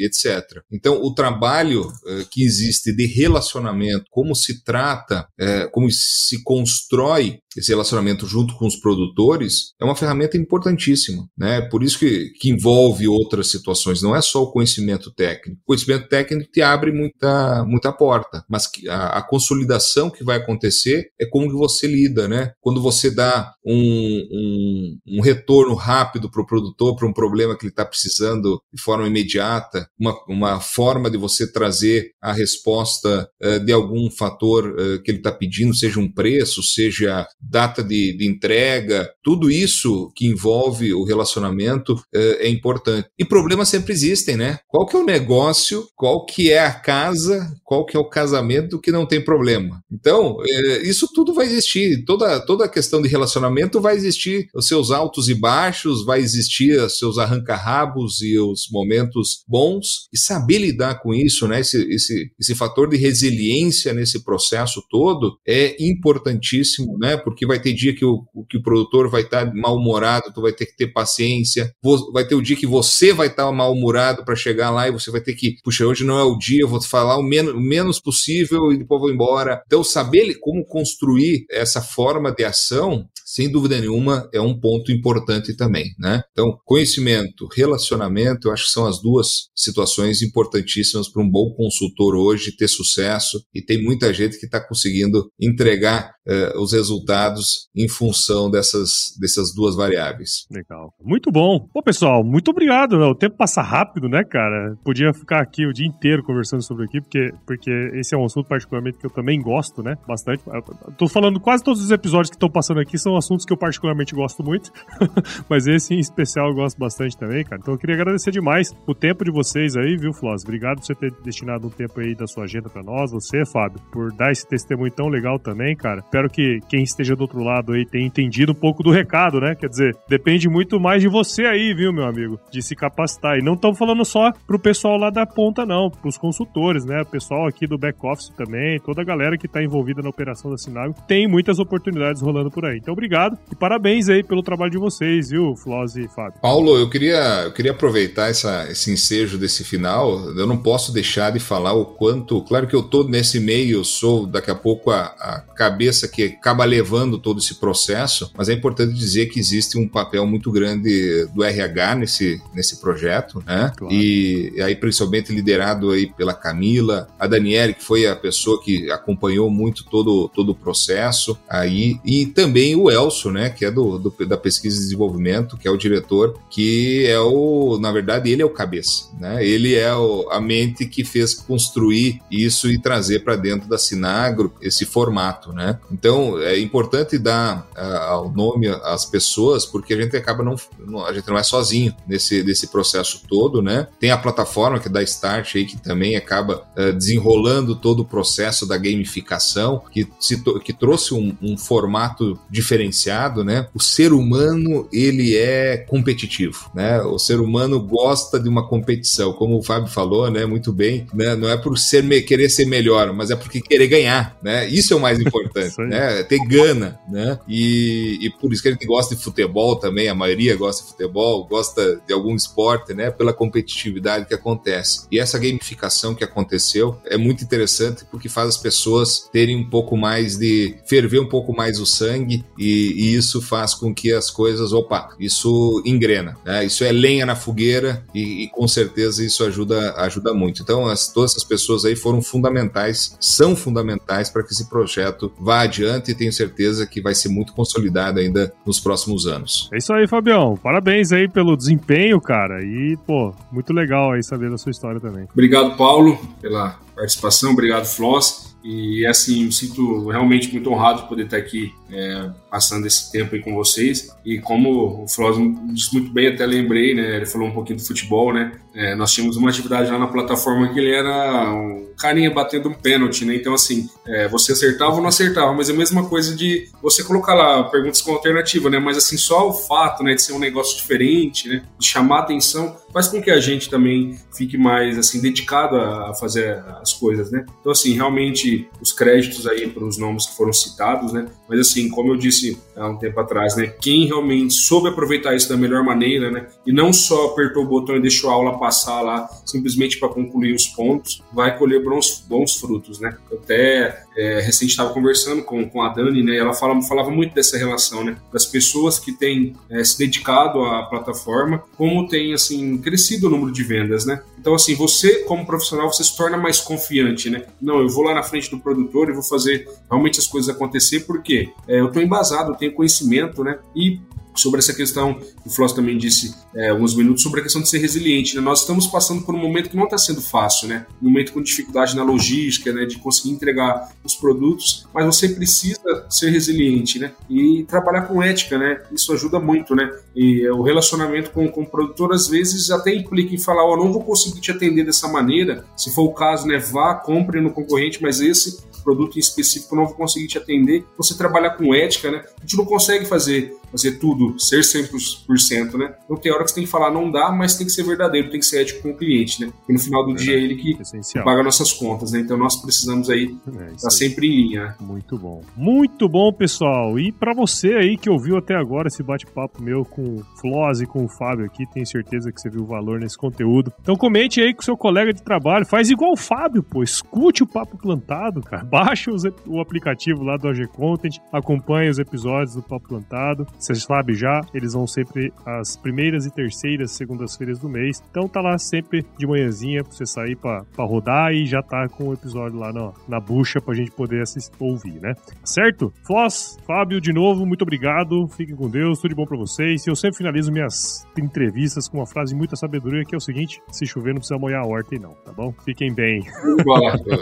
etc. Então, o trabalho eh, que existe de relacionamento, como se trata, eh, como se constrói esse relacionamento junto com os produtores, é uma ferramenta importantíssima. Né? Por isso que, que envolve outras situações, não é só o conhecimento técnico. O conhecimento técnico te abre muita, muita porta, mas a, a consolidação que vai acontecer é como que você lida. Né? Quando você dá um, um, um retorno rápido para o produtor, para um problema que ele está precisando de forma imediata, uma, uma forma de você trazer a resposta uh, de algum fator uh, que ele está pedindo, seja um preço, seja data de, de entrega, tudo isso que envolve o relacionamento é, é, importante. E problemas sempre existem, né? Qual que é o negócio, qual que é a casa, qual que é o casamento que não tem problema. Então, é, isso tudo vai existir, toda, toda a questão de relacionamento vai existir os seus altos e baixos, vai existir os seus arranca-rabos e os momentos bons, e saber lidar com isso, né? Esse, esse, esse fator de resiliência nesse processo todo é importantíssimo, né? Porque vai ter dia que o, que o produtor vai estar mal-humorado, tu vai ter que ter paciência, vai ter o dia que você vai estar mal-humorado para chegar lá e você vai ter que, puxa, hoje não é o dia, eu vou falar o menos, o menos possível e depois vou embora. Então, saber como construir essa forma de ação sem dúvida nenhuma, é um ponto importante também, né? Então, conhecimento, relacionamento, eu acho que são as duas situações importantíssimas para um bom consultor hoje ter sucesso e tem muita gente que está conseguindo entregar uh, os resultados em função dessas, dessas duas variáveis. Legal. Muito bom. Pô, pessoal, muito obrigado. Né? O tempo passa rápido, né, cara? Podia ficar aqui o dia inteiro conversando sobre aqui, porque, porque esse é um assunto particularmente que eu também gosto, né? Bastante. Estou falando quase todos os episódios que estão passando aqui são assuntos que eu particularmente gosto muito, mas esse em especial eu gosto bastante também, cara. Então eu queria agradecer demais o tempo de vocês aí, viu, Floss? Obrigado por você ter destinado um tempo aí da sua agenda para nós, você, Fábio, por dar esse testemunho tão legal também, cara. Espero que quem esteja do outro lado aí tenha entendido um pouco do recado, né? Quer dizer, depende muito mais de você aí, viu, meu amigo, de se capacitar. E não estamos falando só pro pessoal lá da ponta, não, pros consultores, né? O pessoal aqui do back-office também, toda a galera que está envolvida na operação da Sinago, tem muitas oportunidades rolando por aí. Então, obrigado e parabéns aí pelo trabalho de vocês, viu, Floss e Fábio. Paulo, eu queria, eu queria aproveitar essa, esse ensejo desse final. Eu não posso deixar de falar o quanto. Claro que eu tô nesse meio, sou daqui a pouco a, a cabeça que acaba levando todo esse processo, mas é importante dizer que existe um papel muito grande do RH nesse, nesse projeto, né? Claro. E, e aí, principalmente liderado aí pela Camila, a Daniele, que foi a pessoa que acompanhou muito todo, todo o processo aí, e também o Elson né, que é do, do, da pesquisa e desenvolvimento, que é o diretor, que é o, na verdade, ele é o cabeça, né? Ele é o, a mente que fez construir isso e trazer para dentro da Sinagro esse formato, né? Então é importante dar uh, o nome às pessoas, porque a gente acaba não, a gente não é sozinho nesse, nesse processo todo, né? Tem a plataforma que é da Start aí que também acaba uh, desenrolando todo o processo da gamificação, que, se, que trouxe um, um formato diferenciado né? O ser humano, ele é competitivo, né? O ser humano gosta de uma competição, como o Fábio falou, né? Muito bem, né? Não é por ser querer ser melhor, mas é porque querer ganhar, né? Isso é o mais importante, né? É ter gana, né? E, e por isso que a gente gosta de futebol também, a maioria gosta de futebol, gosta de algum esporte, né? Pela competitividade que acontece. E essa gamificação que aconteceu é muito interessante porque faz as pessoas terem um pouco mais de ferver um pouco mais o sangue e, e isso faz com que as coisas, opa, isso engrena, né? Isso é lenha na fogueira e, e com certeza isso ajuda, ajuda muito. Então, as, todas essas pessoas aí foram fundamentais, são fundamentais para que esse projeto vá adiante e tenho certeza que vai ser muito consolidado ainda nos próximos anos. É isso aí, Fabião. Parabéns aí pelo desempenho, cara. E, pô, muito legal aí saber da sua história também. Obrigado, Paulo, pela participação. Obrigado, Floss. E assim, me sinto realmente muito honrado de poder estar aqui é, passando esse tempo aí com vocês. E como o Floss disse muito bem, até lembrei, né? Ele falou um pouquinho do futebol, né? É, nós tínhamos uma atividade lá na plataforma que ele era um carinha batendo um pênalti, né? Então, assim, é, você acertava ou não acertava, mas é a mesma coisa de você colocar lá perguntas com alternativa, né? Mas, assim, só o fato né, de ser um negócio diferente, né? De chamar atenção, faz com que a gente também fique mais, assim, dedicado a fazer as coisas, né? Então, assim, realmente, os créditos aí para os nomes que foram citados, né? Mas, assim, como eu disse há um tempo atrás, né? Quem realmente soube aproveitar isso da melhor maneira, né? E não só apertou o botão e deixou a aula passar lá simplesmente para concluir os pontos, vai colher bons, bons frutos, né? Até é, recente estava conversando com, com a Dani, né? Ela fala, falava muito dessa relação, né? Das pessoas que têm é, se dedicado à plataforma, como tem, assim, crescido o número de vendas, né? Então, assim, você, como profissional, você se torna mais confiante, né? Não, eu vou lá na frente do produtor e vou fazer realmente as coisas acontecer, porque é, eu estou embasado, eu tenho conhecimento, né? E sobre essa questão que o Floss também disse é, alguns minutos sobre a questão de ser resiliente. Né? Nós estamos passando por um momento que não está sendo fácil, né? Um momento com dificuldade na logística, né? De conseguir entregar os produtos, mas você precisa ser resiliente, né? E trabalhar com ética, né? Isso ajuda muito, né? E o relacionamento com, com o produtor às vezes até implica em falar, ó, oh, não vou conseguir te atender dessa maneira. Se for o caso, né? Vá, compre no concorrente, mas esse produto em específico não vou conseguir te atender. Você trabalhar com ética, né? A gente não consegue fazer fazer tudo, ser 100%, né? Então tem hora que você tem que falar não dá, mas tem que ser verdadeiro, tem que ser ético com o cliente, né? E no final do dia é ele que Essencial. paga nossas contas, né? Então nós precisamos aí é, estar sempre em linha. Né? Muito bom. Muito bom, pessoal. E para você aí que ouviu até agora esse bate-papo meu com o Floss e com o Fábio aqui, tenho certeza que você viu o valor nesse conteúdo. Então comente aí com seu colega de trabalho, faz igual o Fábio, pô, escute o Papo Plantado, cara. Baixa o aplicativo lá do AG Content, acompanhe os episódios do Papo Plantado. Você sabe já, eles vão sempre às primeiras e terceiras segundas-feiras do mês. Então tá lá sempre de manhãzinha pra você sair pra, pra rodar e já tá com o episódio lá na, na bucha pra gente poder assistir, ouvir, né? Certo? Floss, Fábio, de novo, muito obrigado. Fiquem com Deus, tudo de bom pra vocês. E eu sempre finalizo minhas entrevistas com uma frase de muita sabedoria que é o seguinte: se chover, não precisa molhar a horta e não, tá bom? Fiquem bem.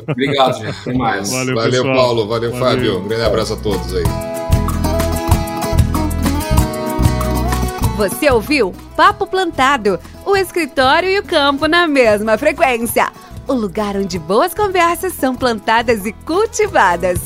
Obrigado, gente. Até mais. Valeu, Valeu Paulo. Valeu, Valeu, Fábio. Um grande abraço a todos aí. Você ouviu Papo Plantado, o escritório e o campo na mesma frequência. O lugar onde boas conversas são plantadas e cultivadas.